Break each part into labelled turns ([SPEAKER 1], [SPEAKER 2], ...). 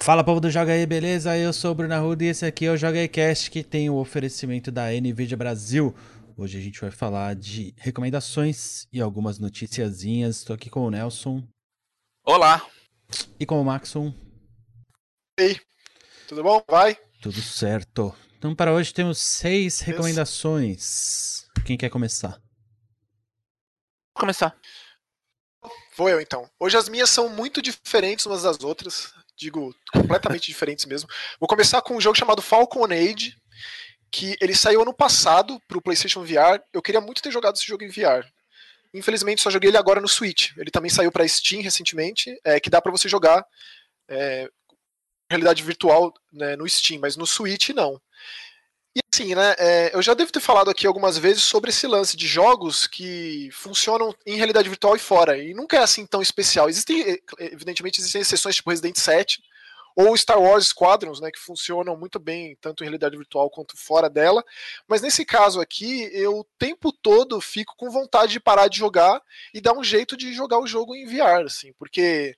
[SPEAKER 1] Fala povo do Joga aí, beleza? Eu sou o Bruno Arruda e esse aqui é o Joga aí Cast que tem o oferecimento da Nvidia Brasil. Hoje a gente vai falar de recomendações e algumas noticiazinhas. Estou aqui com o Nelson.
[SPEAKER 2] Olá.
[SPEAKER 1] E com o Maxon.
[SPEAKER 3] Ei, tudo bom? Vai?
[SPEAKER 1] Tudo certo. Então para hoje temos seis recomendações. Quem quer começar?
[SPEAKER 2] Vou começar.
[SPEAKER 3] Vou eu então. Hoje as minhas são muito diferentes umas das outras digo, completamente diferentes mesmo. Vou começar com um jogo chamado Falcon Age, que ele saiu ano passado para o PlayStation VR. Eu queria muito ter jogado esse jogo em VR. Infelizmente, só joguei ele agora no Switch. Ele também saiu para Steam recentemente, é, que dá para você jogar é, realidade virtual né, no Steam, mas no Switch não. E assim, né, é, eu já devo ter falado aqui algumas vezes sobre esse lance de jogos que funcionam em realidade virtual e fora, e nunca é assim tão especial. Existem, evidentemente, existem exceções tipo Resident 7 ou Star Wars Squadrons, né, que funcionam muito bem tanto em realidade virtual quanto fora dela, mas nesse caso aqui, eu o tempo todo fico com vontade de parar de jogar e dar um jeito de jogar o jogo em VR, assim, porque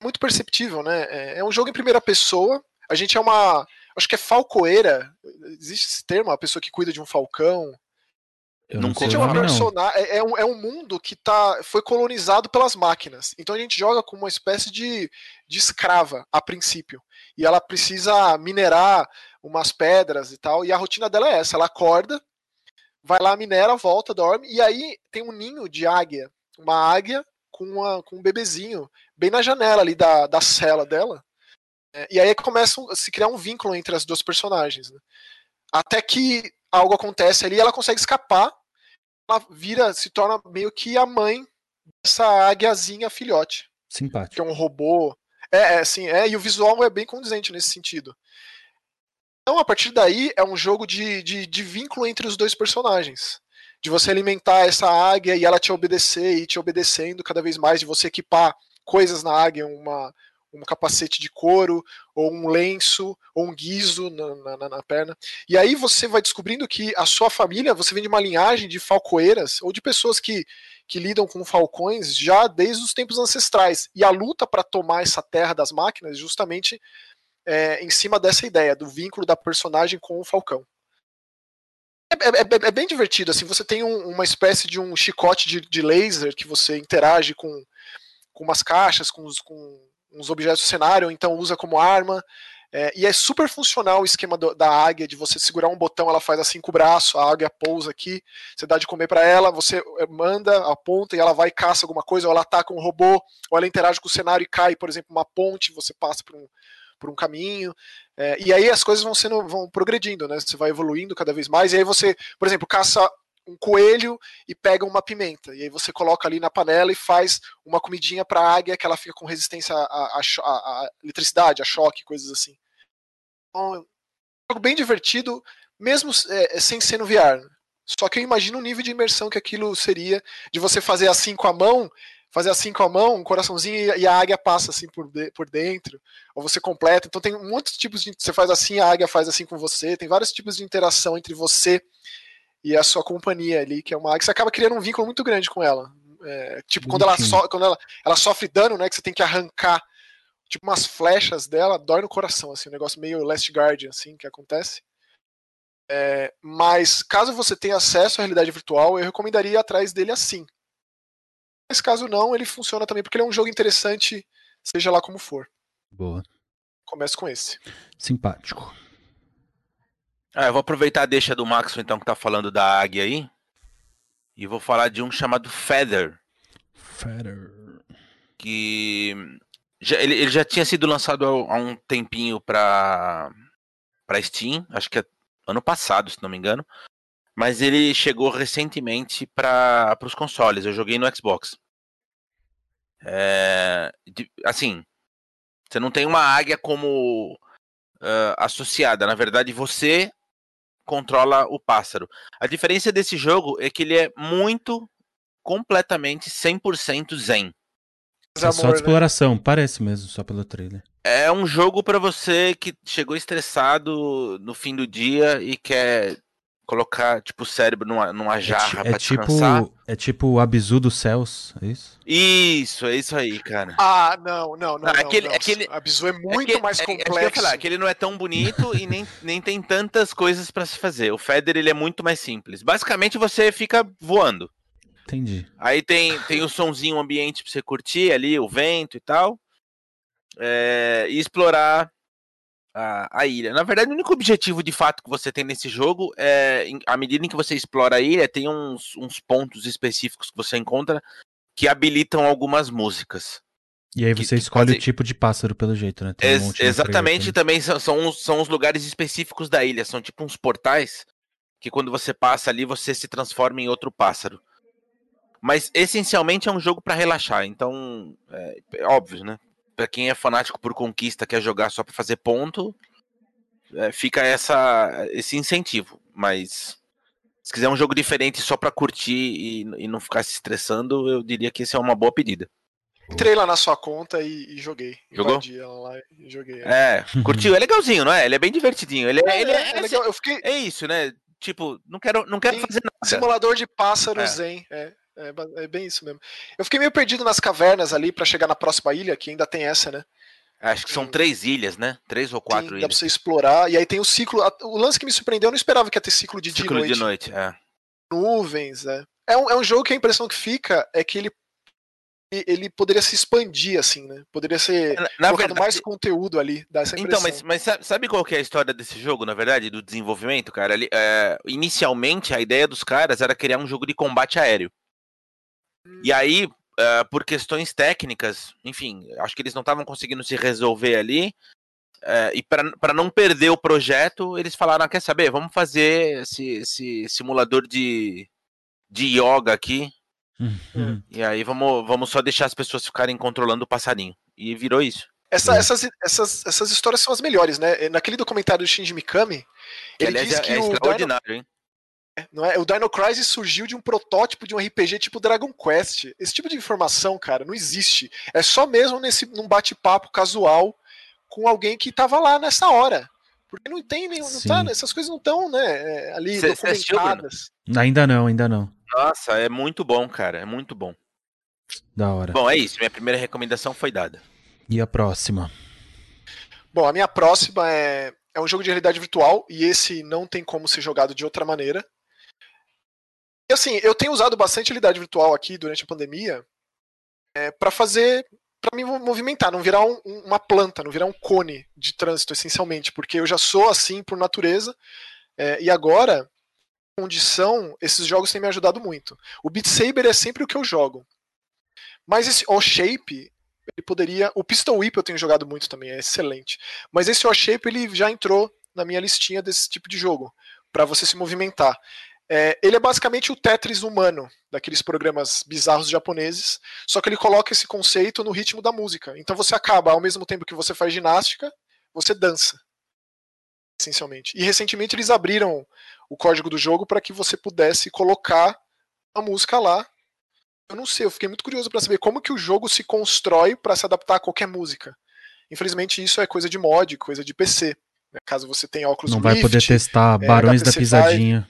[SPEAKER 3] é muito perceptível, né, é, é um jogo em primeira pessoa, a gente é uma acho que é falcoeira. Existe esse termo, a pessoa que cuida de um falcão.
[SPEAKER 1] Eu não,
[SPEAKER 3] sei uma personagem, é, é, um, é um mundo que tá, foi colonizado pelas máquinas. Então a gente joga com uma espécie de, de escrava, a princípio. E ela precisa minerar umas pedras e tal. E a rotina dela é essa: ela acorda, vai lá, minera, volta, dorme. E aí tem um ninho de águia. Uma águia com, uma, com um bebezinho, bem na janela ali da, da cela dela. É, e aí começa a se criar um vínculo entre as duas personagens. Né? Até que algo acontece ali, ela consegue escapar, ela vira, se torna meio que a mãe dessa águiazinha filhote.
[SPEAKER 1] Simpático.
[SPEAKER 3] Que é um robô. É, é, assim, é, e o visual é bem condizente nesse sentido. Então, a partir daí, é um jogo de, de, de vínculo entre os dois personagens. De você alimentar essa águia e ela te obedecer e te obedecendo cada vez mais, de você equipar coisas na águia, uma, um capacete de couro, ou um lenço, ou um guiso na, na, na, perna. E aí você vai descobrindo que a sua família, você vem de uma linhagem de falcoeiras, ou de pessoas que, que lidam com falcões já desde os tempos ancestrais. E a luta para tomar essa terra das máquinas justamente é, em cima dessa ideia, do vínculo da personagem com o falcão. É, é, é, é bem divertido, assim, você tem um, uma espécie de um chicote de, de laser que você interage com, com umas caixas, com, com uns objetos do cenário, então usa como arma. É, e é super funcional o esquema do, da águia, de você segurar um botão, ela faz assim com o braço, a águia pousa aqui, você dá de comer para ela, você é, manda, aponta e ela vai e caça alguma coisa, ou ela ataca um robô, ou ela interage com o cenário e cai, por exemplo, uma ponte, você passa por um, por um caminho. É, e aí as coisas vão sendo vão progredindo, né? Você vai evoluindo cada vez mais, e aí você, por exemplo, caça um coelho e pega uma pimenta. E aí você coloca ali na panela e faz uma comidinha para a águia que ela fica com resistência à, à, à, eletricidade, a choque, coisas assim. Então, é um jogo bem divertido, mesmo é, é sem ser no VR. Só que eu imagino o nível de imersão que aquilo seria de você fazer assim com a mão, fazer assim com a mão, um coraçãozinho e a águia passa assim por, de, por dentro, ou você completa. Então tem muitos tipos de. Você faz assim, a águia faz assim com você, tem vários tipos de interação entre você e a sua companhia ali, que é uma águia, você acaba criando um vínculo muito grande com ela. É, tipo, quando, ela, so, quando ela, ela sofre dano, né, que você tem que arrancar tipo umas flechas dela, dói no coração, assim, um negócio meio Last Guardian, assim, que acontece. É, mas caso você tenha acesso à realidade virtual, eu recomendaria ir atrás dele assim. Mas caso não, ele funciona também, porque ele é um jogo interessante, seja lá como for.
[SPEAKER 1] Boa.
[SPEAKER 3] Começa com esse.
[SPEAKER 1] Simpático.
[SPEAKER 2] Ah, eu vou aproveitar a deixa do Max, então, que tá falando da águia aí. E vou falar de um chamado Feather.
[SPEAKER 1] Feather.
[SPEAKER 2] Que. Já, ele, ele, já tinha sido lançado há, um tempinho pra, pra Steam, acho que é ano passado, se não me engano. Mas ele chegou recentemente para os consoles. Eu joguei no Xbox. É, de, assim, você não tem uma águia como uh, associada. Na verdade, você controla o pássaro. A diferença desse jogo é que ele é muito, completamente, 100% zen.
[SPEAKER 1] É só de né? exploração, né? parece mesmo, só pelo trailer.
[SPEAKER 2] É um jogo para você que chegou estressado no fim do dia e quer colocar, tipo, o cérebro numa, numa jarra
[SPEAKER 1] é,
[SPEAKER 2] pra
[SPEAKER 1] tipo,
[SPEAKER 2] descansar.
[SPEAKER 1] é tipo o Abzu dos céus, é isso?
[SPEAKER 2] Isso, é isso aí, cara.
[SPEAKER 3] Ah, não, não, não. Não,
[SPEAKER 2] aquele-
[SPEAKER 3] não.
[SPEAKER 2] aquele-
[SPEAKER 3] A Bizu é muito
[SPEAKER 2] É que-
[SPEAKER 3] mais
[SPEAKER 2] é- é isso que eu
[SPEAKER 3] complexo.
[SPEAKER 2] ia falar, que ele não é tão bonito e nem, nem tem tantas coisas pra se fazer. O Feather, ele é muito mais simples. Basicamente, você fica voando.
[SPEAKER 1] Entendi.
[SPEAKER 2] Aí tem, tem o sonzinho ambiente pra você curtir ali, o vento e tal. É, e explorar a, a ilha. Na verdade, o único objetivo de fato que você tem nesse jogo é, em- à medida em que você explora a ilha, tem uns, uns pontos específicos que você encontra que habilitam algumas músicas.
[SPEAKER 1] E aí
[SPEAKER 2] Que-
[SPEAKER 1] você
[SPEAKER 2] que
[SPEAKER 1] escolhe
[SPEAKER 2] pode-
[SPEAKER 1] o tipo de pássaro, pelo jeito, né? Um
[SPEAKER 2] Ex- exatamente, também são, são, os, são lugares específicos da ilha. São tipo uns portais que quando você passa ali, você se transforma em outro pássaro. Mas essencialmente é um jogo pra relaxar. Então, é, é óbvio, né? Pra quem é fanático por conquista, quer jogar só pra fazer ponto, é, fica essa, esse incentivo. Mas se quiser um jogo diferente só pra curtir e, e não ficar se estressando, eu diria que esse é uma boa pedida.
[SPEAKER 3] Entrei lá na sua conta e, e joguei.
[SPEAKER 2] Jogou?
[SPEAKER 3] Invadi ela lá e joguei. É,
[SPEAKER 2] É, curtiu? É legalzinho, não é? Ele é bem divertidinho. Ele, é- ele é,
[SPEAKER 3] é legal. Eu fiquei.
[SPEAKER 2] É isso, né? Tipo, não quero, não quero
[SPEAKER 3] Sim,
[SPEAKER 2] fazer nada.
[SPEAKER 3] Simulador de pássaros
[SPEAKER 2] É.
[SPEAKER 3] zen. É, é, é bem isso mesmo. Eu fiquei meio perdido nas cavernas ali pra chegar na próxima ilha, que ainda tem essa, né?
[SPEAKER 2] Acho que são
[SPEAKER 3] Sim.
[SPEAKER 2] três ilhas, né? Três ou quatro
[SPEAKER 3] Tem- dá pra
[SPEAKER 2] ilhas.
[SPEAKER 3] você explorar. E aí tem o ciclo. O lance que me surpreendeu, eu não esperava que ia ter ciclo de dia e
[SPEAKER 2] Ciclo
[SPEAKER 3] noite.
[SPEAKER 2] de noite, é.
[SPEAKER 3] Nuvens, né? É um, é um jogo que a impressão que fica é que ele ele poderia se expandir, assim, né? Poderia ser
[SPEAKER 2] Na, na
[SPEAKER 3] colocado
[SPEAKER 2] verdade,
[SPEAKER 3] mais conteúdo ali, dá essa
[SPEAKER 2] então,
[SPEAKER 3] impressão.
[SPEAKER 2] mas, mas sa- sabe qual que é a história desse jogo, na verdade, do desenvolvimento, cara? Ele, é, inicialmente, a ideia dos caras era criar um jogo de combate aéreo. E aí, é, por questões técnicas, enfim, acho que eles não estavam conseguindo se resolver ali. é, e para não perder o projeto, eles falaram: "Ah, quer saber? Vamos fazer esse, esse simulador de, de yoga aqui.
[SPEAKER 1] Uhum.
[SPEAKER 2] E aí vamos, vamos só deixar as pessoas ficarem controlando o passarinho. E virou isso.
[SPEAKER 3] Essa-
[SPEAKER 1] É.
[SPEAKER 3] essas, essas, essas histórias são as melhores, né? Naquele documentário do Shinji Mikami,
[SPEAKER 2] Que,
[SPEAKER 3] ele
[SPEAKER 2] aliás,
[SPEAKER 3] diz
[SPEAKER 2] é,
[SPEAKER 3] que
[SPEAKER 2] é
[SPEAKER 3] o Dino,
[SPEAKER 2] extraordinário, hein?
[SPEAKER 3] Não é, o Dino Crisis surgiu de um protótipo de um RPG tipo Dragon Quest. Esse tipo de informação, cara, não existe. É só mesmo nesse, num bate-papo casual com alguém que tava lá nessa hora. Porque não tem nenhum. Não tá, essas coisas não estão, né, é, ali
[SPEAKER 2] Cê- cê
[SPEAKER 3] documentadas.
[SPEAKER 1] Ainda não, ainda não.
[SPEAKER 2] Nossa, é muito bom, cara. É muito bom.
[SPEAKER 1] Da hora.
[SPEAKER 2] Bom, é isso. Minha primeira recomendação foi dada.
[SPEAKER 1] E a próxima?
[SPEAKER 3] Bom, a minha próxima é, é um jogo de realidade virtual e esse não tem como ser jogado de outra maneira. E assim, eu tenho usado bastante realidade virtual aqui durante a pandemia é, para fazer, para me movimentar, não virar um- um- uma planta, não virar um cone de trânsito essencialmente, porque eu já sou assim por natureza é, e agora condição, esses jogos têm me ajudado muito. O Beat Saber é sempre o que eu jogo, mas esse O-Shape ele poderia. O Pistol Whip eu tenho jogado muito também, é excelente. Mas esse O-Shape ele já entrou na minha listinha desse tipo de jogo, para você se movimentar. É, ele é basicamente o Tetris humano, daqueles programas bizarros japoneses, só que ele coloca esse conceito no ritmo da música. Então você acaba, ao mesmo tempo que você faz ginástica, você dança. Essencialmente. E recentemente eles abriram o código do jogo para que você pudesse colocar a música lá eu não sei, eu fiquei muito curioso para saber como que o jogo se constrói para se adaptar a qualquer música. Infelizmente isso é coisa de mod, coisa de PC. né? Caso você tenha óculos
[SPEAKER 1] Não vai
[SPEAKER 3] Rift,
[SPEAKER 1] poder testar
[SPEAKER 3] é,
[SPEAKER 1] Barões da
[SPEAKER 3] HTC
[SPEAKER 1] Pisadinha.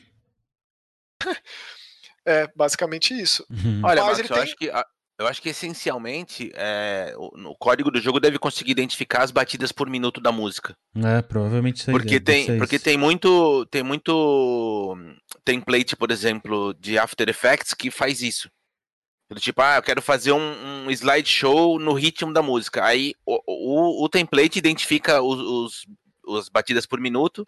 [SPEAKER 3] é basicamente isso.
[SPEAKER 1] Uhum.
[SPEAKER 2] Olha,
[SPEAKER 3] Mas
[SPEAKER 2] Max, eu,
[SPEAKER 3] tem-
[SPEAKER 2] acho que, eu acho que essencialmente é, o, o código do jogo deve conseguir identificar as batidas por minuto da música.
[SPEAKER 1] É, provavelmente aí
[SPEAKER 2] Porque tem, porque tem muito, tem muito hum, template, por exemplo, de After Effects que faz isso. Tipo, ah, eu quero fazer um, um slideshow no ritmo da música. Aí o, o, o template identifica os, os, as batidas por minuto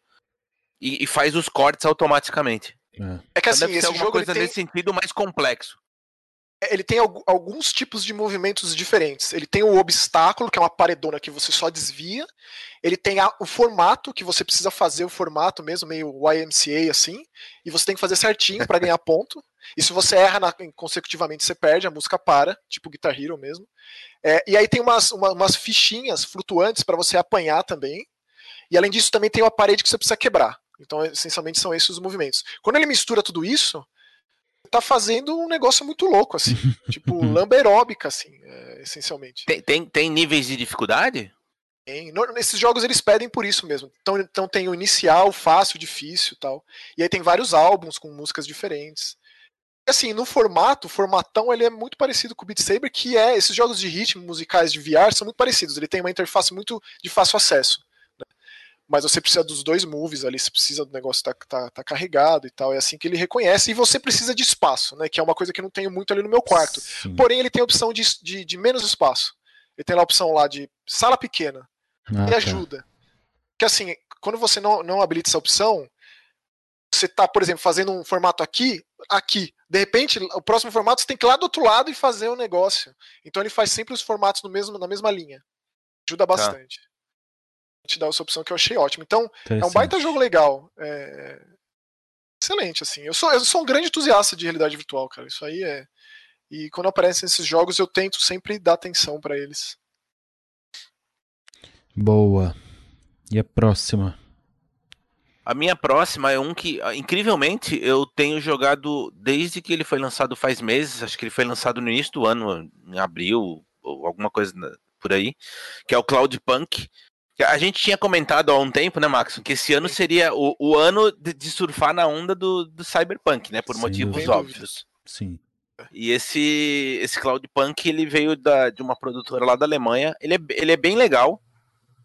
[SPEAKER 2] e, e faz os cortes automaticamente.
[SPEAKER 1] É.
[SPEAKER 3] É que
[SPEAKER 2] Então
[SPEAKER 3] assim,
[SPEAKER 2] deve
[SPEAKER 3] esse jogo ele
[SPEAKER 2] coisa
[SPEAKER 3] tem,
[SPEAKER 2] nesse sentido mais complexo.
[SPEAKER 3] ele tem algu- alguns tipos de movimentos diferentes. Ele tem o obstáculo, que é uma paredona que você só desvia. Ele tem a- o formato, que você precisa fazer o formato mesmo, meio YMCA assim. E você tem que fazer certinho para ganhar ponto. E se você erra na- consecutivamente, você perde, a música para, tipo Guitar Hero mesmo. É, e aí tem umas, uma- umas fichinhas flutuantes para você apanhar também. E além disso, também tem uma parede que você precisa quebrar. Então, essencialmente, são esses os movimentos. Quando ele mistura tudo isso, tá fazendo um negócio muito louco, assim. tipo, lamba aeróbica, assim, é, essencialmente.
[SPEAKER 2] Tem, tem, tem níveis de dificuldade?
[SPEAKER 3] Tem. Nesses jogos eles pedem por isso mesmo. Então, então tem o inicial, fácil, difícil e tal. E aí tem vários álbuns com músicas diferentes. Assim, no formato, o formatão ele é muito parecido com o Beat Saber, que é esses jogos de ritmo musicais de VR são muito parecidos. Ele tem uma interface muito de fácil acesso. Mas você precisa dos dois moves ali, você precisa do negócio tá, tá, tá carregado e tal. É assim que ele reconhece. E você precisa de espaço, né? Que é uma coisa que eu não tenho muito ali no meu quarto.
[SPEAKER 1] Sim.
[SPEAKER 3] Porém, ele tem a opção de, de, de menos espaço. Ele tem lá a opção lá de sala pequena
[SPEAKER 1] Ah,
[SPEAKER 3] e
[SPEAKER 1] tá.
[SPEAKER 3] ajuda. Que assim, quando você não, não habilita essa opção, você tá, por exemplo, fazendo um formato aqui, aqui. De repente, o próximo formato você tem que ir lá do outro lado e fazer o negócio. Então ele faz sempre os formatos no mesmo, na mesma linha. Ajuda bastante. Te dá essa opção que eu achei ótimo. Então, é um baita jogo legal. É... Excelente, assim. Eu sou, eu sou um grande entusiasta de realidade virtual, cara. Isso aí é. E quando aparecem esses jogos, eu tento sempre dar atenção pra eles.
[SPEAKER 1] Boa. E a próxima?
[SPEAKER 2] A minha próxima é um que, ah, incrivelmente, eu tenho jogado desde que ele foi lançado faz meses. Acho que ele foi lançado no início do ano, em abril, ou alguma coisa por aí. Que é o Cloud Punk. A gente tinha comentado há um tempo, né, Max? Que esse ano
[SPEAKER 3] Sim.
[SPEAKER 2] seria o, o ano de, de surfar na onda do, do Cyberpunk, né? Por
[SPEAKER 1] Sem
[SPEAKER 2] motivos óbvios.
[SPEAKER 1] Sim.
[SPEAKER 2] E esse, esse Cloud Punk, ele veio da, de uma produtora lá da Alemanha. Ele é, ele é bem legal.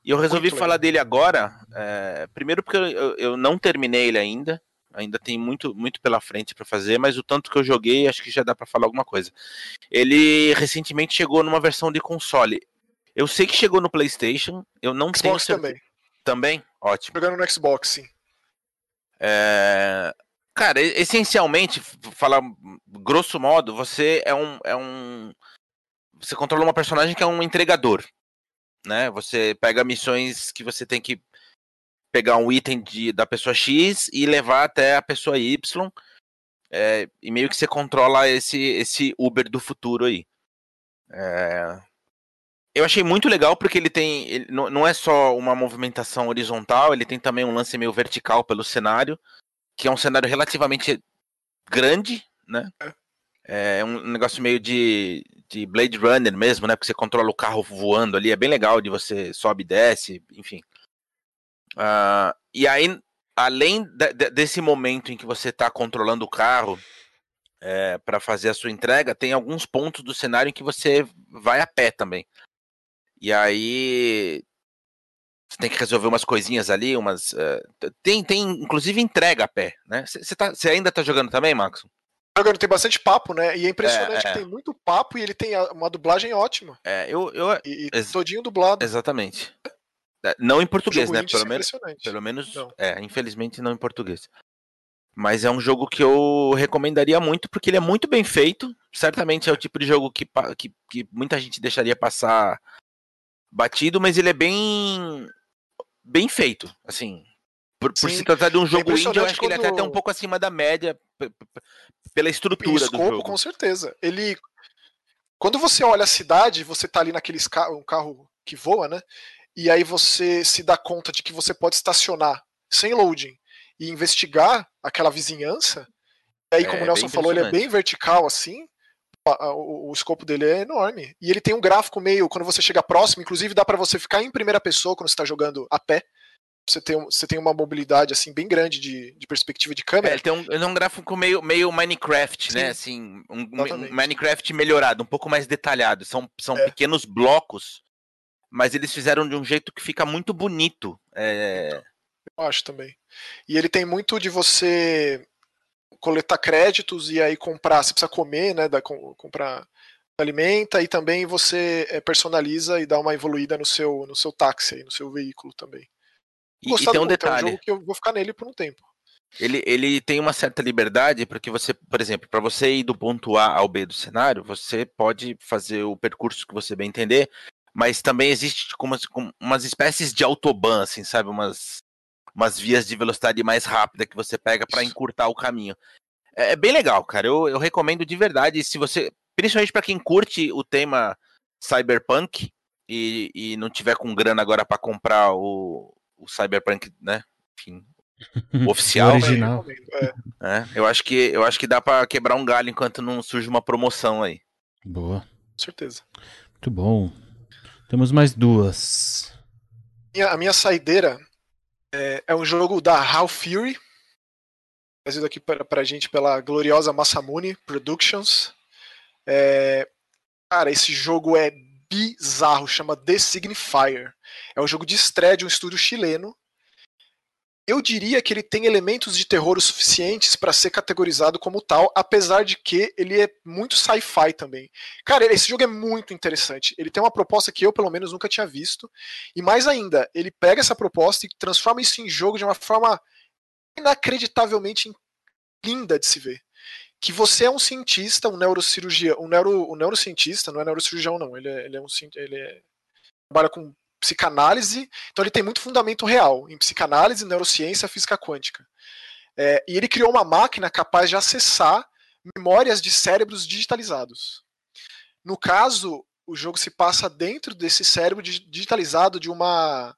[SPEAKER 2] E eu resolvi
[SPEAKER 3] Muito
[SPEAKER 2] falar
[SPEAKER 3] legal.
[SPEAKER 2] dele agora. é, primeiro porque eu, eu- eu não terminei ele ainda. Ainda tem muito, muito pela frente para fazer, mas o tanto que eu joguei, acho que já dá para falar alguma coisa. Ele recentemente chegou numa versão de console. Eu sei que chegou no PlayStation. Eu não tenho
[SPEAKER 3] Xbox
[SPEAKER 2] certeza.
[SPEAKER 3] também.
[SPEAKER 2] Também? Ótimo.
[SPEAKER 3] Jogando no Xbox, sim.
[SPEAKER 2] É, Cara, essencialmente, falar grosso modo, você é um, é um. Você controla uma personagem que é um entregador. Né? Você pega missões que você tem que pegar um item de, da pessoa X e levar até a pessoa Y. é, e meio que você controla esse, esse Uber do futuro aí. É, Eu achei muito legal porque ele tem. ele não, não é só uma movimentação horizontal, ele tem também um lance meio vertical pelo cenário, que é um cenário relativamente grande, né? É um negócio meio de, de Blade Runner mesmo, né? Porque você controla o carro voando ali, é bem legal de você sobe e desce, enfim. Ah, e aí, além de- de- desse momento em que você está controlando o carro para fazer a sua entrega, tem alguns pontos do cenário em que você vai a pé também. E aí você tem que resolver umas coisinhas ali, umas. eh, tem, tem, inclusive, entrega a pé, né? Você tá, ainda tá jogando também, Max?
[SPEAKER 3] Jogando tem bastante papo, né? E é impressionante
[SPEAKER 2] É, é.
[SPEAKER 3] que tem muito papo e ele tem uma dublagem ótima.
[SPEAKER 2] É, eu, eu.
[SPEAKER 3] E, e todinho dublado.
[SPEAKER 2] Exatamente. É, Não em português, né? Pelo
[SPEAKER 3] é
[SPEAKER 2] menos, pelo menos
[SPEAKER 3] Não.
[SPEAKER 2] é, infelizmente não em português. Mas é um jogo que eu recomendaria muito porque ele é muito bem feito. Certamente é o tipo de jogo que, que, que muita gente deixaria passar batido, mas ele é bem bem feito, assim. Por, por se tratar de um jogo indie, eu acho que ele é até até um pouco acima da média pela estrutura do
[SPEAKER 3] escopo,
[SPEAKER 2] jogo.
[SPEAKER 3] com certeza. Ele. Quando você olha a cidade, você tá ali naquele um carro que voa, né? E aí você se dá conta de que você pode estacionar sem loading e investigar aquela vizinhança. E aí,
[SPEAKER 2] É,
[SPEAKER 3] como o
[SPEAKER 2] bem
[SPEAKER 3] Nelson falou, ele é bem vertical assim. O, o escopo dele é enorme. E ele tem um gráfico meio. Quando você chega próximo, inclusive dá pra você ficar em primeira pessoa quando você tá jogando a pé. Você tem, você tem uma mobilidade assim bem grande de, de perspectiva de
[SPEAKER 2] É,
[SPEAKER 3] câmera.
[SPEAKER 2] ele tem um, ele é um gráfico meio, meio Minecraft,
[SPEAKER 3] Sim.
[SPEAKER 2] né? Assim, um, um. Minecraft melhorado, um pouco mais detalhado. São, são
[SPEAKER 3] É.
[SPEAKER 2] pequenos blocos, mas eles fizeram de um jeito que fica muito bonito. É,
[SPEAKER 3] Eu acho também. E ele tem muito de você coletar créditos e aí comprar, você precisa comer, né? Da, com- comprar alimenta e também você eh, personaliza e dá uma evoluída no seu no seu táxi, aí, no seu veículo também.
[SPEAKER 2] e, e tem um
[SPEAKER 3] É um
[SPEAKER 2] detalhe,
[SPEAKER 3] jogo que eu vou ficar nele por um tempo.
[SPEAKER 2] ele, ele tem uma certa liberdade, porque você, por exemplo, para você ir do ponto A ao B do cenário, você pode fazer o percurso que você bem entender, mas também existe tipo, umas, como umas espécies de autobahn, assim, sabe? Umas, umas vias de velocidade mais rápida que você pega para encurtar o caminho. É, é bem legal, cara. Eu, eu recomendo de verdade. Se você, principalmente para quem curte o tema cyberpunk e, e não tiver com grana agora para comprar o, o cyberpunk, né? Enfim, oficial,
[SPEAKER 1] O original.
[SPEAKER 3] É.
[SPEAKER 2] Eu acho que eu acho que dá para quebrar um galho enquanto não surge uma promoção aí.
[SPEAKER 1] Boa.
[SPEAKER 3] com certeza.
[SPEAKER 1] Muito bom. Temos mais duas.
[SPEAKER 3] A minha saideira é, é um jogo da Half Fury, trazido aqui pra, pra gente pela gloriosa Masamune Productions. É, cara, esse jogo é bizarro, chama The Signifier. É um jogo de estreia de um estúdio chileno eu diria que ele tem elementos de terror suficientes para ser categorizado como tal, apesar de que ele é muito sci-fi também. Cara, esse jogo é muito interessante. Ele tem uma proposta que eu, pelo menos, nunca tinha visto. E mais ainda, ele pega essa proposta e transforma isso em jogo de uma forma inacreditavelmente linda de se ver. Que você é um cientista, um neurocirurgião, um, neuro, um neurocientista, não é neurocirurgião, não. Ele é, ele é um ele é, trabalha com psicanálise, então ele tem muito fundamento real em psicanálise, neurociência, física quântica. É, e ele criou uma máquina capaz de acessar memórias de cérebros digitalizados. No caso, o jogo se passa dentro desse cérebro digitalizado de uma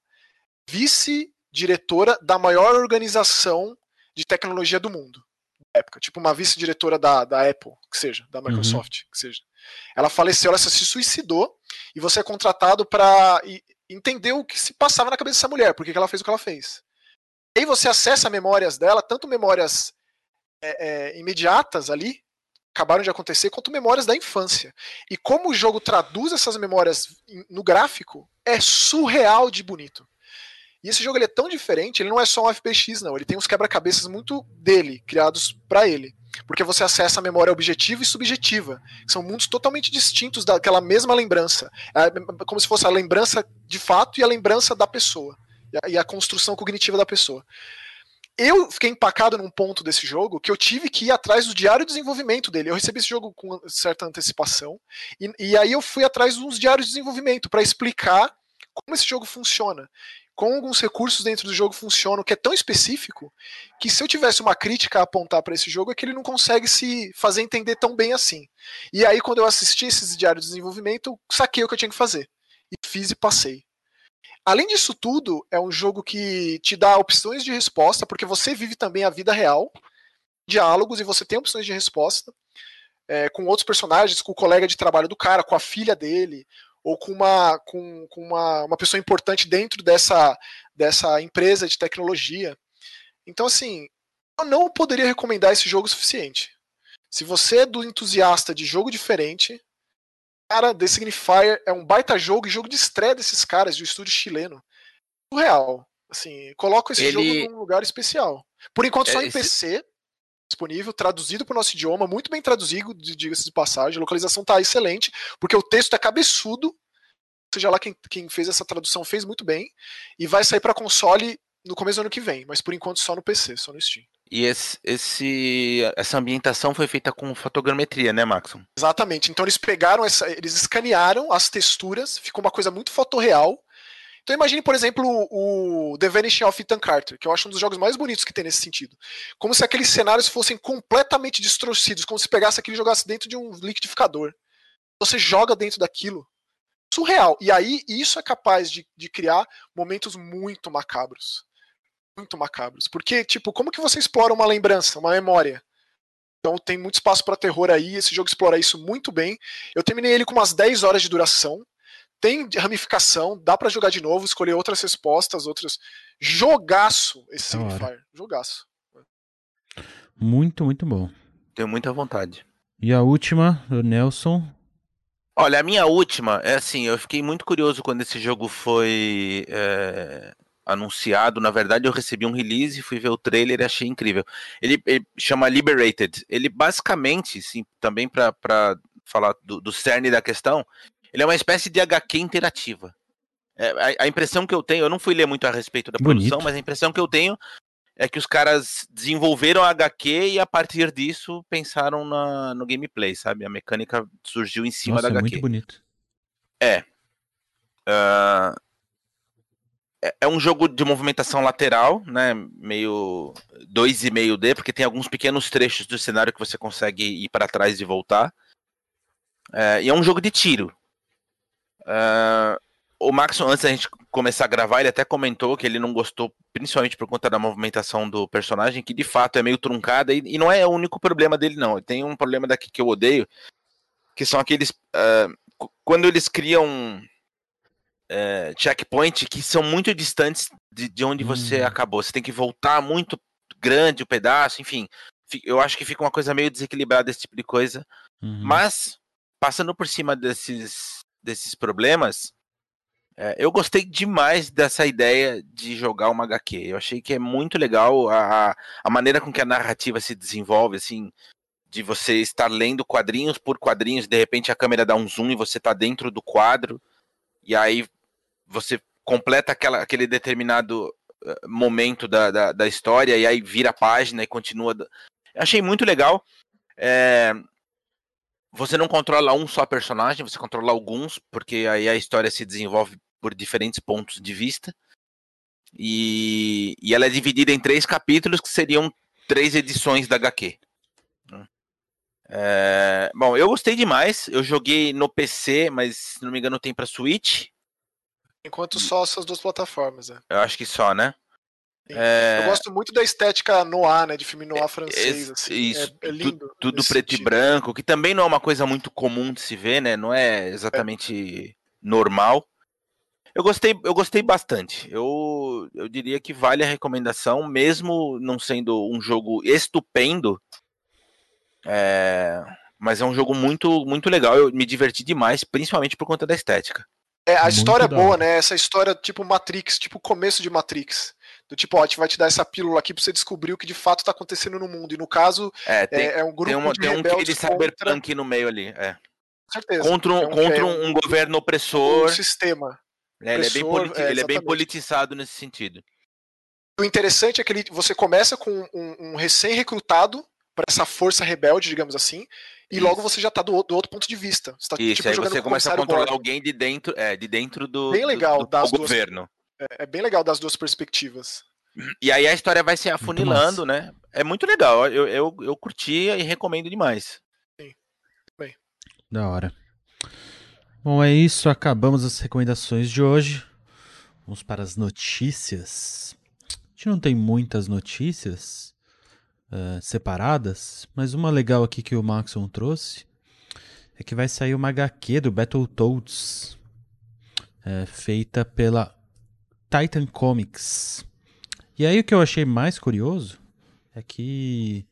[SPEAKER 3] vice-diretora da maior organização de tecnologia do mundo. Época, tipo uma vice-diretora da, da Apple, que seja, da uhum. Microsoft, uhum. que seja. Ela faleceu, ela se suicidou e você é contratado para entendeu o que se passava na cabeça dessa mulher, por que ela fez o que ela fez. E aí você acessa memórias dela, tanto memórias é, é, imediatas ali, acabaram de acontecer, quanto memórias da infância. E como o jogo traduz essas memórias no gráfico, é surreal de bonito. E esse jogo ele é tão diferente, ele não é só um FPX, não. Ele tem uns quebra-cabeças muito dele, criados para ele. Porque você acessa a memória objetiva e subjetiva. São mundos totalmente distintos daquela mesma lembrança. É como se fosse a lembrança de fato e a lembrança da pessoa. E a, construção cognitiva da pessoa. Eu fiquei empacado num ponto desse jogo que eu tive que ir atrás do diário de desenvolvimento dele. Eu recebi esse jogo com certa antecipação. E, e aí eu fui atrás dos diários de desenvolvimento para explicar como esse jogo funciona com alguns recursos dentro do jogo funcionam, que é tão específico, que se eu tivesse uma crítica a apontar para esse jogo é que ele não consegue se fazer entender tão bem assim. E aí, quando eu assisti esses diários de desenvolvimento, saquei o que eu tinha que fazer. E fiz e passei. Além disso tudo, é um jogo que te dá opções de resposta, porque você vive também a vida real, diálogos, e você tem opções de resposta. É, com outros personagens, com o colega de trabalho do cara, com a filha dele, ou com uma, com, com uma, uma pessoa importante dentro dessa, dessa empresa de tecnologia. Então, assim, eu não poderia recomendar esse jogo o suficiente. Se você é do entusiasta de jogo diferente, cara, The Signifier é um baita jogo e jogo de estreia desses caras, de um estúdio chileno. Surreal. Assim, coloco esse Ele... jogo num lugar especial. Por enquanto, só é, em esse... PC, disponível, traduzido para o nosso idioma, muito bem traduzido, diga-se de passagem. A localização está excelente, porque o texto é cabeçudo. Seja lá quem, quem fez essa tradução fez muito bem. E vai sair para console no começo do ano que vem, mas por enquanto só no PC, só no Steam.
[SPEAKER 2] E esse, esse, essa ambientação foi feita com fotogrametria, né, Maxon?
[SPEAKER 3] Exatamente. Então eles pegaram essa, eles escanearam as texturas, ficou uma coisa muito fotorreal então imagine, por exemplo, o The Vanishing of Ethan Carter, que eu acho um dos jogos mais bonitos que tem nesse sentido. Como se aqueles cenários fossem completamente distorcidos, como se pegasse aquilo e jogasse dentro de um liquidificador. Você joga dentro daquilo. Surreal. E aí, isso é capaz de, de criar momentos muito macabros. Muito macabros. Porque, tipo, como que você explora uma lembrança, uma memória? Então tem muito espaço para terror aí, esse jogo explora isso muito bem. Eu terminei ele com umas 10 horas de duração tem ramificação, dá para jogar de novo, escolher outras respostas, outras. Jogaço esse Signifier. Jogaço.
[SPEAKER 1] Muito, muito bom.
[SPEAKER 2] Tenho muita vontade.
[SPEAKER 1] E a última, do Nelson.
[SPEAKER 2] Olha, a minha última é assim, eu fiquei muito curioso quando esse jogo foi é, anunciado. Na verdade, eu recebi um release, fui ver o trailer e achei incrível. Ele, ele chama Liberated. Ele basicamente, sim, também para falar do, do cerne da questão, ele é uma espécie de HQ interativa. É, a, a, impressão que eu tenho, eu não fui ler muito a respeito da Bonito. produção, mas a impressão que eu tenho é que os caras desenvolveram a HQ e a partir disso pensaram na, no gameplay, sabe? A mecânica surgiu em cima
[SPEAKER 1] Nossa,
[SPEAKER 2] da
[SPEAKER 1] é HQ. muito bonito.
[SPEAKER 2] É. Uh, é. É um jogo de movimentação lateral, né? Meio 2,5D, porque tem alguns pequenos trechos do cenário que você consegue ir para trás e voltar. É, e é um jogo de tiro. Uh, o Max, antes da gente começar a gravar, ele até comentou que ele não gostou, principalmente por conta da movimentação do personagem, que de fato é meio truncada, e, e não é o único problema dele, não. Tem um problema daqui que eu odeio, que são aqueles. Uh, quando eles criam é, checkpoint que são muito distantes de, de onde você
[SPEAKER 1] Hum.
[SPEAKER 2] acabou. Você tem que voltar muito grande o pedaço, enfim. Fi- Eu acho que fica uma coisa meio desequilibrada esse tipo de coisa.
[SPEAKER 1] Uhum.
[SPEAKER 2] Mas, passando por cima desses, desses problemas, é, eu gostei demais dessa ideia de jogar uma HQ. Eu achei que é muito legal a, a- maneira com que a narrativa se desenvolve, assim, de você estar lendo quadrinhos por quadrinhos, de repente a câmera dá um zoom e você tá dentro do quadro, e aí você completa aquela, aquele determinado eh, momento da, da, da história, e aí vira a página e continua. Eu achei muito legal. É, Você não controla um só personagem, você controla alguns, porque aí a história se desenvolve por diferentes pontos de vista. E, e ela é dividida em três capítulos que seriam três edições da HQ. né? É, bom, eu gostei demais. Eu joguei no PC, mas se não me engano tem para Switch.
[SPEAKER 3] Enquanto só essas duas plataformas, né?
[SPEAKER 2] Eu acho que só, né? É,
[SPEAKER 3] Eu gosto muito da estética noir, né? De filme noir francês,
[SPEAKER 2] esse-
[SPEAKER 3] assim.
[SPEAKER 2] isso,
[SPEAKER 3] é, é lindo.
[SPEAKER 2] tudo preto e
[SPEAKER 3] sentido.
[SPEAKER 2] branco, que também não é uma coisa muito comum de se ver, né? Não é exatamente normal. Eu gostei, eu gostei bastante. Eu, eu diria que vale a recomendação, mesmo não sendo um jogo estupendo. É, mas é um jogo muito, muito legal. Eu me diverti demais, principalmente por conta da estética.
[SPEAKER 3] É, a
[SPEAKER 1] Muito
[SPEAKER 3] história é boa, né? Essa história tipo Matrix, tipo o começo de Matrix. Do tipo, ó, a gente vai te dar essa pílula aqui pra você descobrir o que de fato tá acontecendo no mundo. E no caso,
[SPEAKER 2] É, tem,
[SPEAKER 3] é, é um grupo
[SPEAKER 2] tem, uma,
[SPEAKER 3] de
[SPEAKER 2] tem um quê de
[SPEAKER 3] contra...
[SPEAKER 2] cyberpunk no meio ali. É.
[SPEAKER 3] Com certeza.
[SPEAKER 2] Contra, um,
[SPEAKER 3] É um-
[SPEAKER 2] contra
[SPEAKER 3] é
[SPEAKER 2] um,
[SPEAKER 3] um-
[SPEAKER 2] governo opressor.
[SPEAKER 3] sistema.
[SPEAKER 2] né? Ele, é bem politi-
[SPEAKER 3] é,
[SPEAKER 2] ele é bem politizado nesse sentido.
[SPEAKER 3] O interessante é que ele, você começa com um, um recém-recrutado para essa força rebelde, digamos assim, e
[SPEAKER 2] Isso.
[SPEAKER 3] logo você já tá do, do outro ponto de vista. Você tá
[SPEAKER 2] Isso,
[SPEAKER 3] tipo,
[SPEAKER 2] aí você começa a controlar
[SPEAKER 3] Gordon.
[SPEAKER 2] alguém de dentro, é, de dentro do,
[SPEAKER 3] Bem
[SPEAKER 2] do-
[SPEAKER 3] legal,
[SPEAKER 2] do, do
[SPEAKER 3] duas-
[SPEAKER 2] governo.
[SPEAKER 3] É, é bem legal das duas perspectivas.
[SPEAKER 2] E aí a história vai se afunilando, né? É muito legal. Eu, eu, eu curti e recomendo demais.
[SPEAKER 1] Da hora. Bom, é isso. Acabamos as recomendações de hoje. Vamos para as notícias. A gente não tem muitas notícias eh, separadas, mas uma legal aqui que o Maxon trouxe é que vai sair uma HQ do Battletoads, eh, feita pela Titan Comics. E aí o que eu achei mais curioso é que